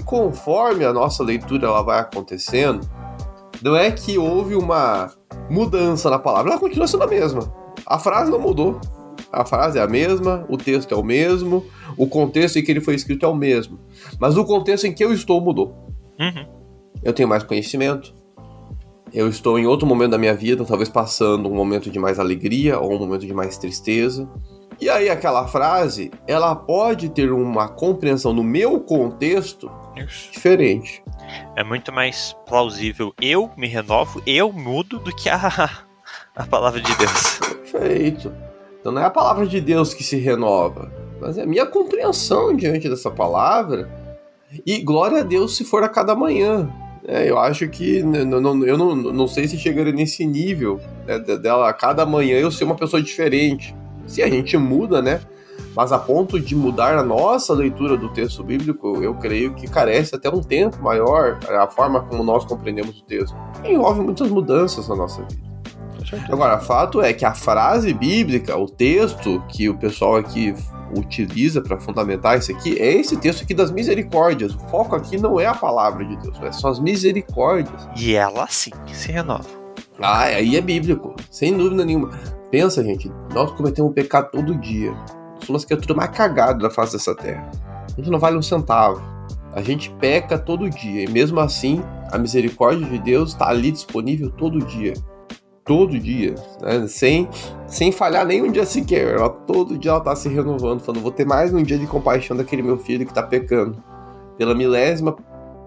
E conforme a nossa leitura ela vai acontecendo, não é que houve uma mudança na palavra, ela continua sendo a mesma. A frase não mudou. A frase é a mesma, o texto é o mesmo, o contexto em que ele foi escrito é o mesmo. Mas o contexto em que eu estou mudou. Uhum. Eu tenho mais conhecimento. Eu estou em outro momento da minha vida, talvez passando um momento de mais alegria ou um momento de mais tristeza. E aí aquela frase, ela pode ter uma compreensão no meu contexto Isso. diferente. É muito mais plausível eu me renovo, eu mudo do que a, a palavra de Deus. Perfeito. Então não é a palavra de Deus que se renova, mas é a minha compreensão diante dessa palavra. E glória a Deus se for a cada manhã. É, eu acho que n- n- não- eu não, não sei se chegaria nesse nível né, de- dela a cada manhã eu ser uma pessoa diferente. Se a gente muda, né? Mas a ponto de mudar a nossa leitura do texto bíblico, eu creio que carece até um tempo maior a forma como nós compreendemos o texto. Envolve muitas mudanças na nossa vida. Agora, fato é que a frase bíblica, o texto que o pessoal aqui utiliza para fundamentar isso aqui, é esse texto aqui das misericórdias. O foco aqui não é a palavra de Deus, é só as misericórdias. E ela sim se renova. Ah, aí é bíblico, sem dúvida nenhuma. Pensa, gente, nós cometemos pecado todo dia. Somos a criatura mais cagada da face dessa terra. A gente não vale um centavo. A gente peca todo dia. E mesmo assim, a misericórdia de Deus está ali disponível todo dia. Todo dia. né? Sem, sem falhar nenhum dia sequer. Ela, todo dia ela está se renovando, falando: vou ter mais um dia de compaixão daquele meu filho que está pecando. Pela milésima,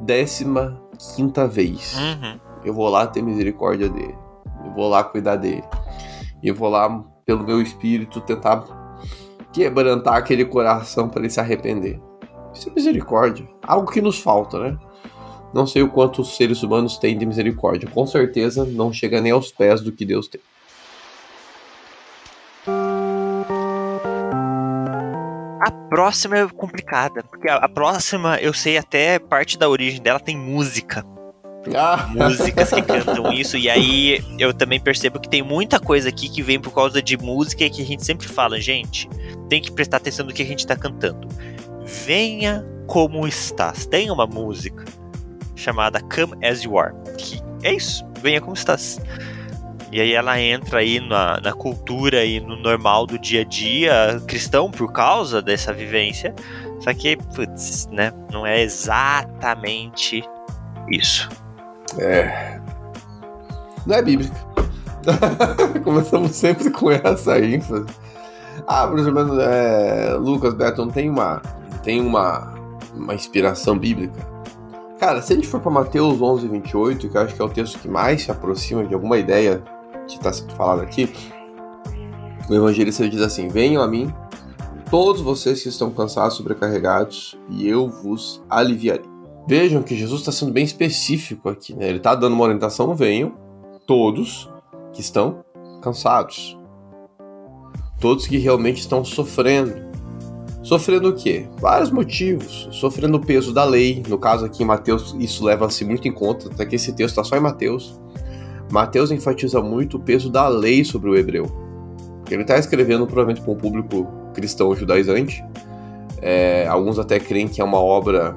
décima, quinta vez Uhum. eu vou lá ter misericórdia dele. Eu vou lá cuidar dele. E vou lá, pelo meu espírito, tentar quebrantar aquele coração para ele se arrepender. Isso é misericórdia. Algo que nos falta, né? Não sei o quanto os seres humanos têm de misericórdia. Com certeza não chega nem aos pés do que Deus tem. A próxima é complicada, porque a próxima eu sei até parte da origem dela tem música. Ah, Músicas que cantam isso, e aí eu também percebo que tem muita coisa aqui que vem por causa de música e que a gente sempre fala, gente, tem que prestar atenção no que a gente tá cantando. Venha como estás. Tem uma música chamada Come As You Are, que é isso, venha como estás. E aí ela entra aí na, na cultura e no normal do dia a dia cristão por causa dessa vivência. Só que, putz, né, não é exatamente isso. Não é bíblica. Começamos sempre com essa ênfase. Ah, por exemplo, é, Lucas Beton tem uma tem uma, uma inspiração bíblica. Cara, se a gente for para Mateus 11, 28, que eu acho que é o texto que mais se aproxima de alguma ideia que está sendo falado aqui, o evangelista diz assim: Venham a mim, todos vocês que estão cansados, sobrecarregados, e eu vos aliviarei. Vejam que Jesus está sendo bem específico aqui, né? Ele está dando uma orientação: venham todos que estão cansados, todos que realmente estão sofrendo. Sofrendo o quê? Vários motivos. Sofrendo o peso da lei. No caso aqui em Mateus, isso leva-se muito em conta, até que esse texto está só em Mateus. Mateus enfatiza muito o peso da lei sobre o hebreu. Ele está escrevendo provavelmente para um público cristão judaizante. É, alguns até creem que é uma obra,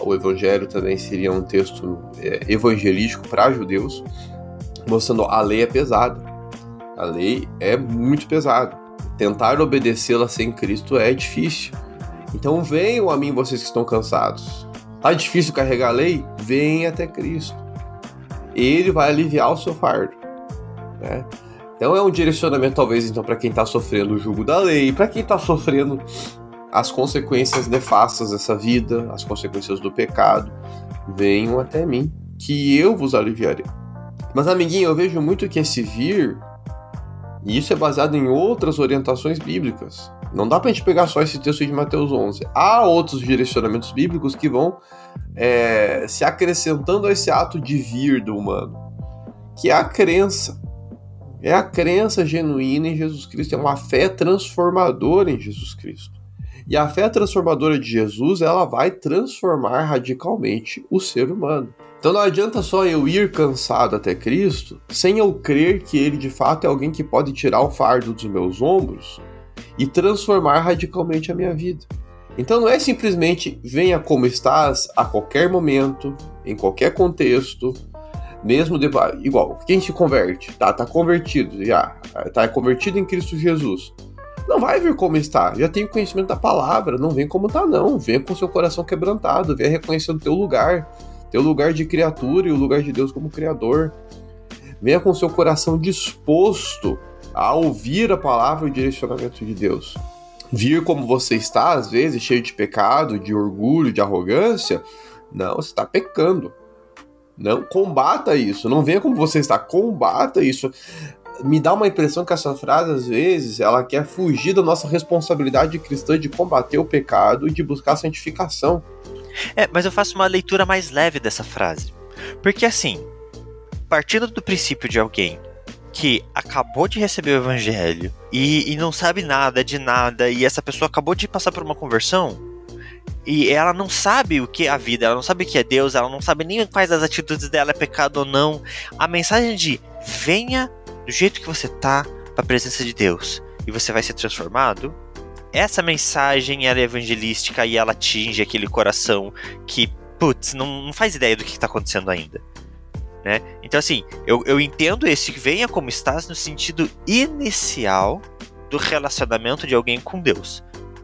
o Evangelho também seria um texto é, evangelístico para judeus, mostrando a lei é pesada. A lei é muito pesada tentar obedecê-la sem Cristo é difícil. Então venham a mim vocês que estão cansados. Tá difícil carregar a lei? Venha até Cristo. Ele vai aliviar o seu fardo. Né? Então é um direcionamento talvez então para quem está sofrendo o jugo da lei, para quem está sofrendo as consequências nefastas dessa vida, as consequências do pecado. Venham até mim, que eu vos aliviarei. Mas amiguinho, eu vejo muito que esse vir e isso é baseado em outras orientações bíblicas. Não dá pra gente pegar só esse texto de Mateus 11. Há outros direcionamentos bíblicos que vão é, se acrescentando a esse ato de vir do humano, que é a crença. É a crença genuína em Jesus Cristo, é uma fé transformadora em Jesus Cristo. E a fé transformadora de Jesus, ela vai transformar radicalmente o ser humano. Então não adianta só eu ir cansado até Cristo sem eu crer que Ele de fato é alguém que pode tirar o fardo dos meus ombros e transformar radicalmente a minha vida. Então não é simplesmente venha como estás a qualquer momento, em qualquer contexto, mesmo de, igual, quem se converte, tá, tá convertido já, tá convertido em Cristo Jesus. Não vai vir como está, já tem o conhecimento da palavra, não vem como tá não, vem com seu coração quebrantado, vem reconhecendo teu lugar, teu lugar de criatura e o lugar de Deus como criador. Venha com seu coração disposto a ouvir a palavra e o direcionamento de Deus. Vir como você está, às vezes, cheio de pecado, de orgulho, de arrogância, não, você está pecando. Não combata isso. Não venha como você está, combata isso. Me dá uma impressão que essa frase, às vezes, ela quer fugir da nossa responsabilidade cristã de combater o pecado e de buscar santificação. É, mas eu faço uma leitura mais leve dessa frase. Porque assim, partindo do princípio de alguém que acabou de receber o evangelho e, e, não sabe nada de nada, e essa pessoa acabou de passar por uma conversão, e ela não sabe o que é a vida, ela não sabe o que é Deus, ela não sabe nem quais das atitudes dela é pecado ou não. A mensagem de venha do jeito que você tá para a presença de Deus e você vai ser transformado. Essa mensagem ela é evangelística e ela atinge aquele coração que, putz, não, não faz ideia do que está acontecendo ainda. Né? Então, assim, eu, eu entendo esse venha como estás no sentido inicial do relacionamento de alguém com Deus.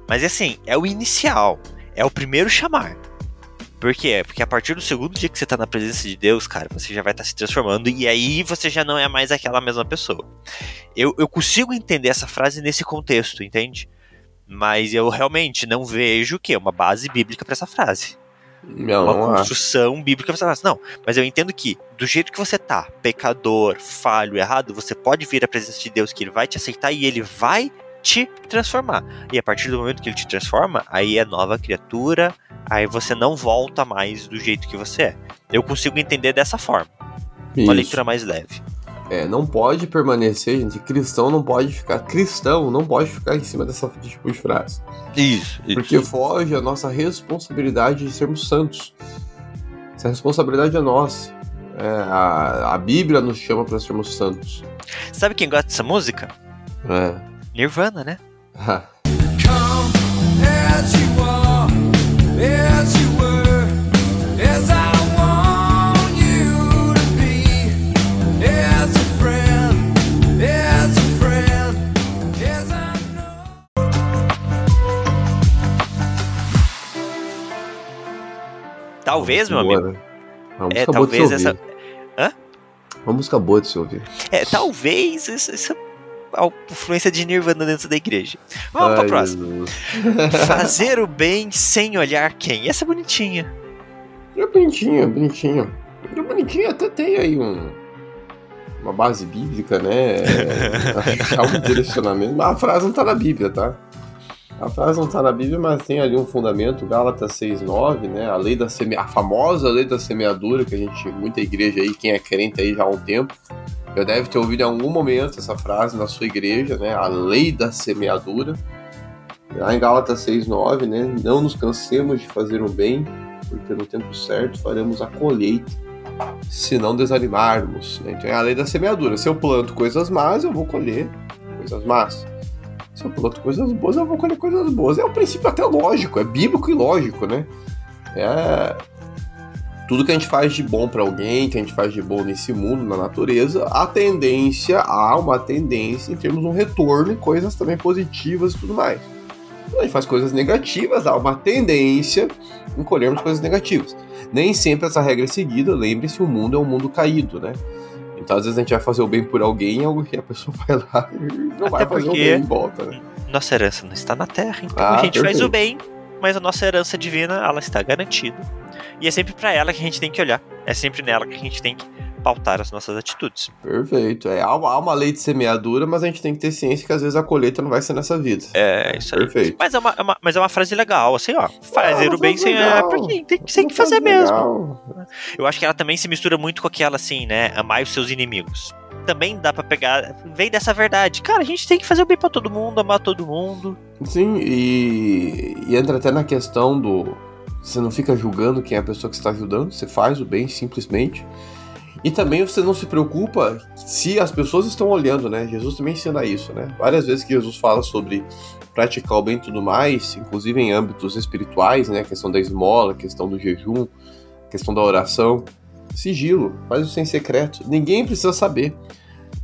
Mas, assim, é o inicial é o primeiro chamar. Por quê? Porque a partir do segundo dia que você tá na presença de Deus, cara, você já vai estar tá se transformando e aí você já não é mais aquela mesma pessoa. Eu, eu consigo entender essa frase nesse contexto, entende? Mas eu realmente não vejo que é uma base bíblica para essa frase. Não, uma não construção acho. bíblica pra essa frase. Não, mas eu entendo que do jeito que você tá, pecador, falho, errado, você pode vir à presença de Deus que ele vai te aceitar e ele vai te transformar. E a partir do momento que ele te transforma, aí é nova criatura, aí você não volta mais do jeito que você é. Eu consigo entender dessa forma. Isso. Uma leitura mais leve. É, não pode permanecer, gente. Cristão não pode ficar. Cristão não pode ficar em cima dessa tipo de frase. Isso. Porque isso. foge a nossa responsabilidade de sermos santos. Essa responsabilidade é nossa. É, a, a Bíblia nos chama para sermos santos. Sabe quem gosta dessa música? É. Nirvana, né? Talvez, meu amigo. é, talvez essa. Hã? Uma música boa de se ouvir. É, talvez essa a influência de Nirvana dentro da igreja. Vamos Ai, pra próxima. Fazer o bem sem olhar quem. Essa é bonitinha. É bonitinha, bonitinha. É bonitinha, até tem aí um, uma base bíblica, né? É, um direcionamento. Mas a frase não tá na Bíblia, tá? A frase não tá na Bíblia, mas tem ali um fundamento, Gálatas 6,9, né? A lei da seme... a famosa lei da semeadura, que a gente, muita igreja aí, quem é crente aí já há um tempo, já deve ter ouvido em algum momento essa frase na sua igreja, né? A lei da semeadura. Lá em Gálatas 6,9, né? Não nos cansemos de fazer o bem, porque no tempo certo faremos a colheita, se não desanimarmos. Né? Então é a lei da semeadura. Se eu planto coisas más, eu vou colher coisas más. Se eu planto coisas boas, eu vou colher coisas boas. É um princípio até lógico, é bíblico e lógico, né? É, tudo que a gente faz de bom para alguém, que a gente faz de bom nesse mundo, na natureza, a tendência, há uma tendência em termos de um retorno e coisas também positivas e tudo mais. Quando a gente faz coisas negativas, há uma tendência em colhermos coisas negativas. Nem sempre essa regra é seguida, lembre-se, o mundo é um mundo caído, né? Então, às vezes a gente vai fazer o bem por alguém e a pessoa vai lá e não Até vai fazer o bem em volta, né? Nossa herança não está na terra, então ah, a gente perfeito. faz o bem, mas a nossa herança divina, ela está garantida e é sempre para ela que a gente tem que olhar. É sempre nela que a gente tem que pautar as nossas atitudes. Perfeito. É, há, uma lei de semeadura, mas a gente tem que ter ciência que às vezes a colheita não vai ser nessa vida. É, isso aí. Perfeito. Mas é uma, é uma mas é uma frase legal, assim, ó. Fazer o bem sem. É, porque tem, tem que fazer mesmo. Eu acho que ela também se mistura muito com aquela, assim, né? Amar os seus inimigos. Também dá para pegar. Vem dessa verdade. Cara, a gente tem que fazer o bem para todo mundo, amar todo mundo. Sim, e, e entra até na questão do você não fica julgando quem é a pessoa que está ajudando, você faz o bem simplesmente. E também você não se preocupa se as pessoas estão olhando, né? Jesus também ensina isso, né? Várias vezes que Jesus fala sobre praticar o bem e tudo mais, inclusive em âmbitos espirituais, né? A questão da esmola, questão do jejum, questão da oração. Sigilo, faz isso em secreto. Ninguém precisa saber.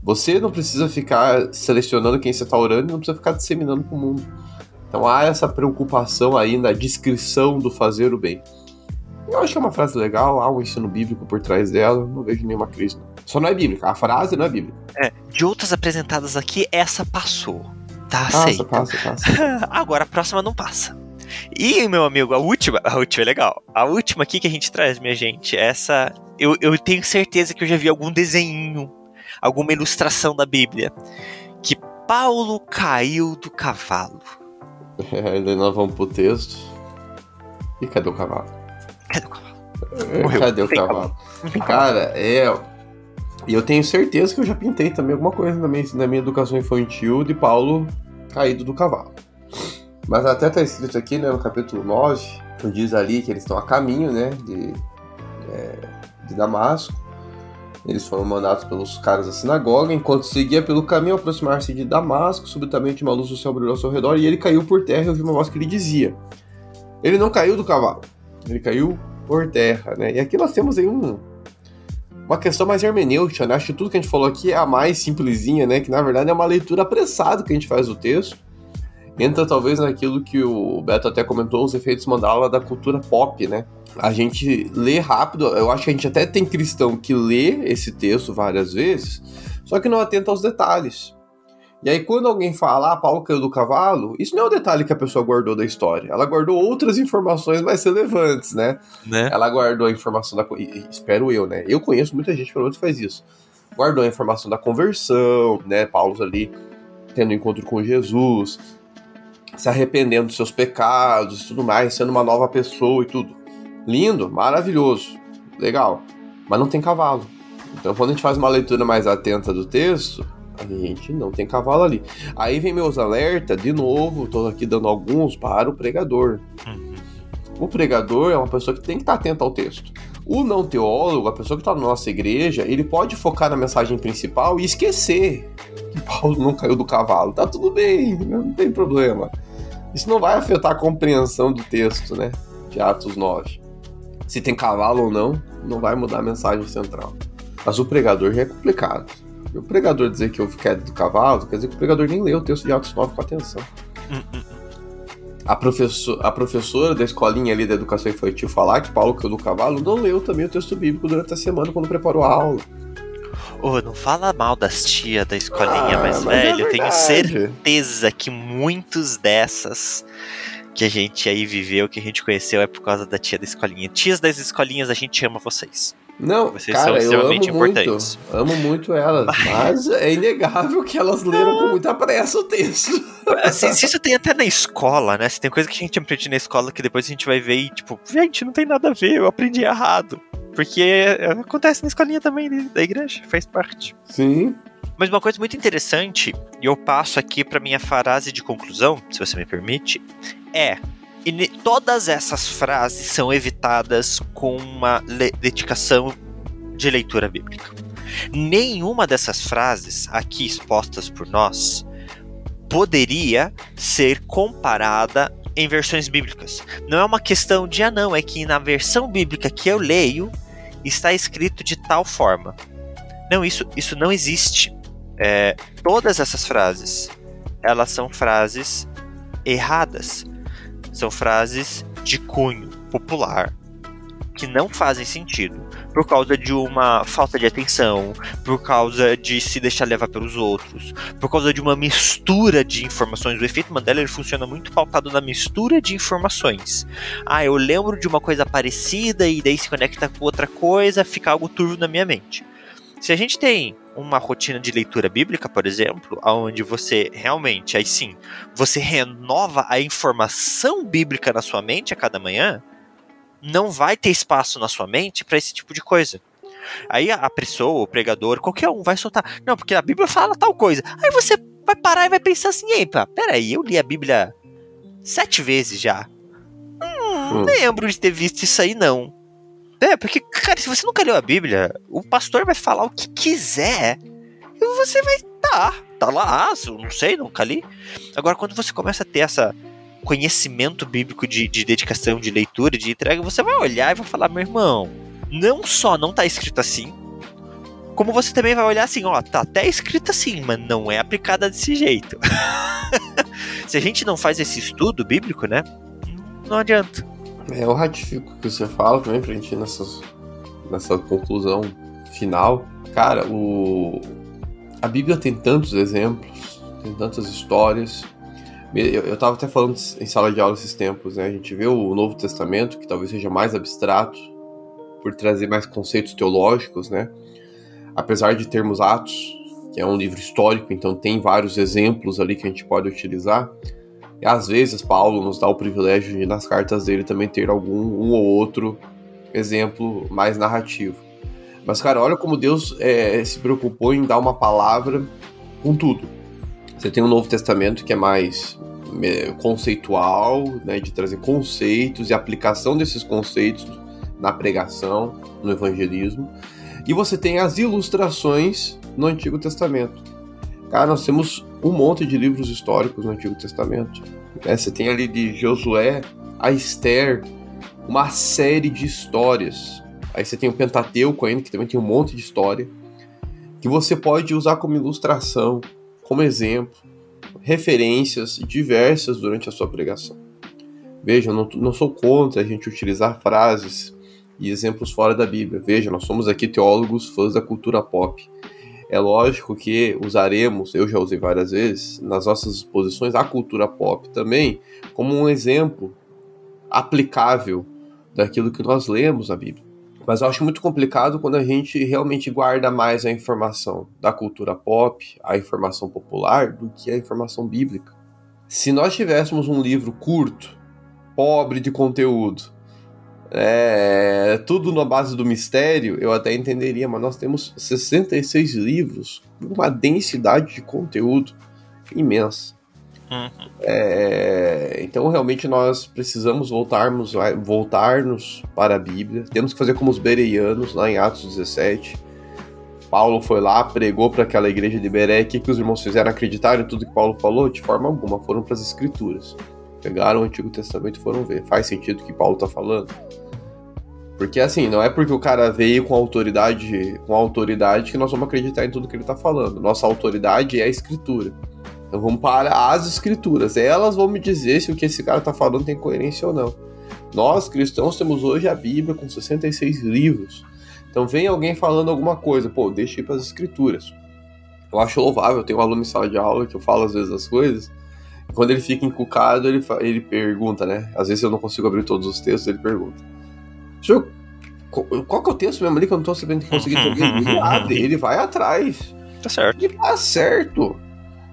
Você não precisa ficar selecionando quem você está orando e não precisa ficar disseminando para o mundo. Então há essa preocupação aí na descrição do fazer o bem. Eu acho que é uma frase legal, há um ensino bíblico por trás dela, não vejo nenhuma crise. Só não é bíblica, a frase não é bíblica. É, de outras apresentadas aqui, essa passou. Tá Passa, aceita. passa, passa. Agora a próxima não passa. E, meu amigo, a última, a última é legal. A última aqui que a gente traz, minha gente, essa. Eu, eu tenho certeza que eu já vi algum desenho, alguma ilustração da Bíblia. Que Paulo caiu do cavalo. É, daí nós vamos pro texto. E cadê o cavalo? Cadê o cavalo? É, Morreu. Cadê o cavalo? Tem Cara, é. E eu tenho certeza que eu já pintei também alguma coisa na minha, na minha educação infantil de Paulo caído do cavalo. Mas até tá escrito aqui, né, no capítulo 9, que diz ali que eles estão a caminho, né, de, é, de Damasco. Eles foram mandados pelos caras da sinagoga. Enquanto seguia pelo caminho, ao aproximar-se de Damasco, subitamente uma luz do céu brilhou ao seu redor e ele caiu por terra e ouviu uma voz que lhe dizia. Ele não caiu do cavalo, ele caiu por terra, né? E aqui nós temos aí um, uma questão mais hermenêutica, né? Acho que tudo que a gente falou aqui é a mais simplesinha, né? Que na verdade é uma leitura apressada que a gente faz do texto. Entra talvez naquilo que o Beto até comentou, os efeitos mandala da cultura pop, né? A gente lê rápido, eu acho que a gente até tem cristão que lê esse texto várias vezes, só que não atenta aos detalhes. E aí, quando alguém fala, ah, Paulo caiu do cavalo, isso não é o detalhe que a pessoa guardou da história. Ela guardou outras informações mais relevantes, né? Né? Ela guardou a informação da. Espero eu, né? Eu conheço muita gente, pelo menos, que faz isso. Guardou a informação da conversão, né? Paulo ali tendo encontro com Jesus, se arrependendo dos seus pecados e tudo mais, sendo uma nova pessoa e tudo. Lindo, maravilhoso, legal. Mas não tem cavalo. Então, quando a gente faz uma leitura mais atenta do texto, a gente não tem cavalo ali. Aí vem meus alertas, de novo, tô aqui dando alguns para o pregador. Uhum. O pregador é uma pessoa que tem que estar atento ao texto. O não teólogo, a pessoa que está na nossa igreja, ele pode focar na mensagem principal e esquecer que Paulo não caiu do cavalo. Tá tudo bem, não tem problema. Isso não vai afetar a compreensão do texto, né? De Atos 9. Se tem cavalo ou não, não vai mudar a mensagem central. Mas o pregador já é complicado. E o pregador dizer que houve queda do cavalo, quer dizer que o pregador nem leu o texto de Atos 9 com atenção. A, professor, a professora da escolinha ali da educação infantil falar que Paulo caiu do cavalo não leu também o texto bíblico durante a semana quando preparou a aula. Ô, não fala mal das tia da escolinha, Ah, mas, mas é velho, eu tenho certeza que muitos dessas que a gente aí viveu, que a gente conheceu, é por causa da tia da escolinha. Tias das escolinhas, a gente ama vocês. Não, Vocês são cara, eu amo extremamente muito, importantes. amo muito elas, mas é inegável que elas leram com muita pressa o texto. Assim, se isso tem até na escola, né? Se tem coisa que a gente aprende na escola que depois a gente vai ver e, tipo, gente, não tem nada a ver, eu aprendi errado. Porque é, acontece na escolinha também né, da igreja, faz parte. Sim, Mas uma coisa muito interessante, e eu passo aqui para minha frase de conclusão, se você me permite, é. e todas essas frases são evitadas com uma dedicação de leitura bíblica. Nenhuma dessas frases aqui expostas por nós poderia ser comparada em versões bíblicas. Não é uma questão de ah não, é que na versão bíblica que eu leio está escrito de tal forma. Não, isso, isso não existe. É, todas essas frases, elas são frases erradas. São frases de cunho popular que não fazem sentido por causa de uma falta de atenção, por causa de se deixar levar pelos outros, por causa de uma mistura de informações. O efeito Mandela ele funciona muito pautado na mistura de informações. Ah, eu lembro de uma coisa parecida e daí se conecta com outra coisa, fica algo turvo na minha mente. Se a gente tem uma rotina de leitura bíblica, por exemplo, onde você realmente, aí sim, você renova a informação bíblica na sua mente a cada manhã, não vai ter espaço na sua mente para esse tipo de coisa. Aí a pessoa, o pregador, qualquer um vai soltar. Não, porque a Bíblia fala tal coisa. Aí você vai parar e vai pensar assim: epa, peraí, eu li a Bíblia sete vezes já. Hum, Hum. lembro de ter visto isso aí, não. É, porque, cara, se você nunca leu a Bíblia, o pastor vai falar o que quiser e você vai tá, tá lá, eu não sei, nunca li. Agora, quando você começa a ter essa conhecimento bíblico de, de dedicação, de leitura, de entrega, você vai olhar e vai falar, meu irmão, não só não tá escrito assim, como você também vai olhar assim, ó, tá até escrito assim, mas não é aplicada desse jeito. Se a gente não faz esse estudo bíblico, né? Não adianta. É, eu ratifico o que você fala também pra gente ir nessa, nessa conclusão final. Cara, o, a Bíblia tem tantos exemplos, tem tantas histórias. Eu, estava até falando em sala de aula esses tempos, né? A gente vê o Novo Testamento, que talvez seja mais abstrato, por trazer mais conceitos teológicos, né? Apesar de termos Atos, que é um livro histórico, então tem vários exemplos ali que a gente pode utilizar. E às vezes Paulo nos dá o privilégio de nas cartas dele também ter algum um ou outro exemplo mais narrativo. Mas, cara, olha como Deus é, se preocupou em dar uma palavra com tudo. Você tem o Novo Testamento que é mais conceitual, né, de trazer conceitos e aplicação desses conceitos na pregação, no evangelismo. E você tem as ilustrações no Antigo Testamento. Cara, nós temos um monte de livros históricos no Antigo Testamento. Né? Você tem ali de Josué a Esther, uma série de histórias Aí você tem o Pentateuco ainda, que também tem um monte de história, que você pode usar como ilustração, como exemplo, referências diversas durante a sua pregação. Veja, não, não sou contra a gente utilizar frases e exemplos fora da Bíblia. Veja, nós somos aqui teólogos, fãs da cultura pop. É lógico que usaremos, eu já usei várias vezes, nas nossas exposições a cultura pop também, como um exemplo aplicável daquilo que nós lemos na Bíblia. Mas eu acho muito complicado quando a gente realmente guarda mais a informação da cultura pop, a informação popular, do que a informação bíblica. Se nós tivéssemos um livro curto, pobre de conteúdo, é, tudo na base do mistério, eu até entenderia, mas nós temos 66 livros, uma densidade de conteúdo imensa. Uhum. É, então realmente nós precisamos voltarmos, voltar-nos para a Bíblia. Temos que fazer como os bereianos lá em Atos 17. Paulo foi lá, pregou para aquela igreja de Beré. O que, que os irmãos fizeram? Acreditaram em tudo que Paulo falou? De forma alguma, foram para as Escrituras. Pegaram o Antigo Testamento e foram ver. Faz sentido o que Paulo está falando? Porque assim, não é porque o cara veio com autoridade, com autoridade que nós vamos acreditar em tudo que ele está falando. Nossa autoridade é a Escritura. Então vamos para as escrituras. Elas vão me dizer se o que esse cara está falando tem coerência ou não. Nós, cristãos, temos hoje a Bíblia com 66 livros. Então vem alguém falando alguma coisa, pô, deixa ir para as escrituras. Eu acho louvável, eu tenho um aluno em sala de aula que eu falo às vezes as coisas. Quando ele fica encucado, ele, ele pergunta, né? Às vezes eu não consigo abrir todos os textos, ele pergunta. Senhor, qual que é o texto mesmo ali que eu não estou sabendo conseguir entender? ah, ele vai atrás. Tá certo. E tá certo.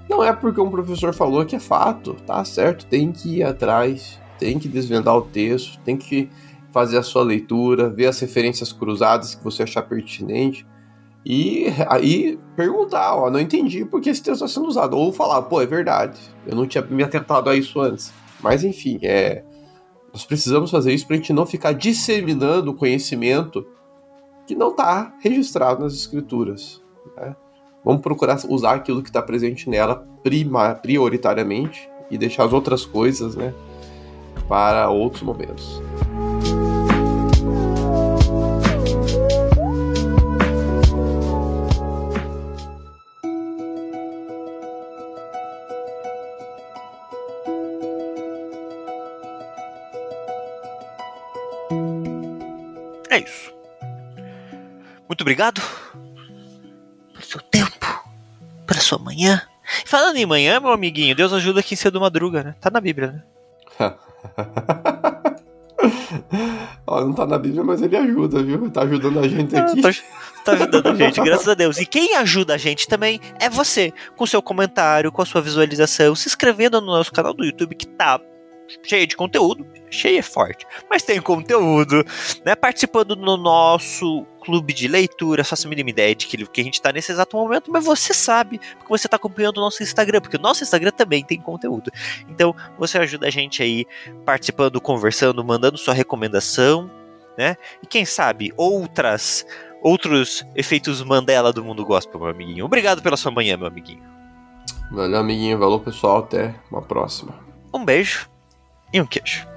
Não é porque um professor falou que é fato, tá certo, tem que ir atrás, tem que desvendar o texto, tem que fazer a sua leitura, ver as referências cruzadas que você achar pertinente e aí perguntar, ó, não entendi porque esse texto está sendo usado, ou falar, pô, é verdade, eu não tinha me atentado a isso antes. Mas enfim, é, nós precisamos fazer isso para a gente não ficar disseminando conhecimento que não está registrado nas escrituras. Né? Vamos procurar usar aquilo que está presente nela prima, prioritariamente e deixar as outras coisas, né, para outros momentos. Obrigado seu tempo, para sua manhã. Falando em manhã, meu amiguinho, Deus ajuda quem cedo madruga, né? Tá na Bíblia, né? Ó, não tá na Bíblia, mas ele ajuda, viu? Tá ajudando a gente aqui. tá, tá ajudando a gente, graças a Deus. E quem ajuda a gente também é você, com seu comentário, com a sua visualização, se inscrevendo no nosso canal do YouTube que tá cheio de conteúdo, cheio é forte, mas tem conteúdo, né? Participando no nosso clube de leitura, faço a mínima ideia de que, que a gente tá nesse exato momento, mas você sabe, porque você tá acompanhando o nosso Instagram, porque o nosso Instagram também tem conteúdo. Então, você ajuda a gente aí participando, conversando, mandando sua recomendação né? E quem sabe outras outros efeitos Mandela do mundo gospel, meu amiguinho. Obrigado pela sua manhã, meu amiguinho. Valeu, amiguinho. Valeu, pessoal. Até uma próxima. Um beijo e um queijo.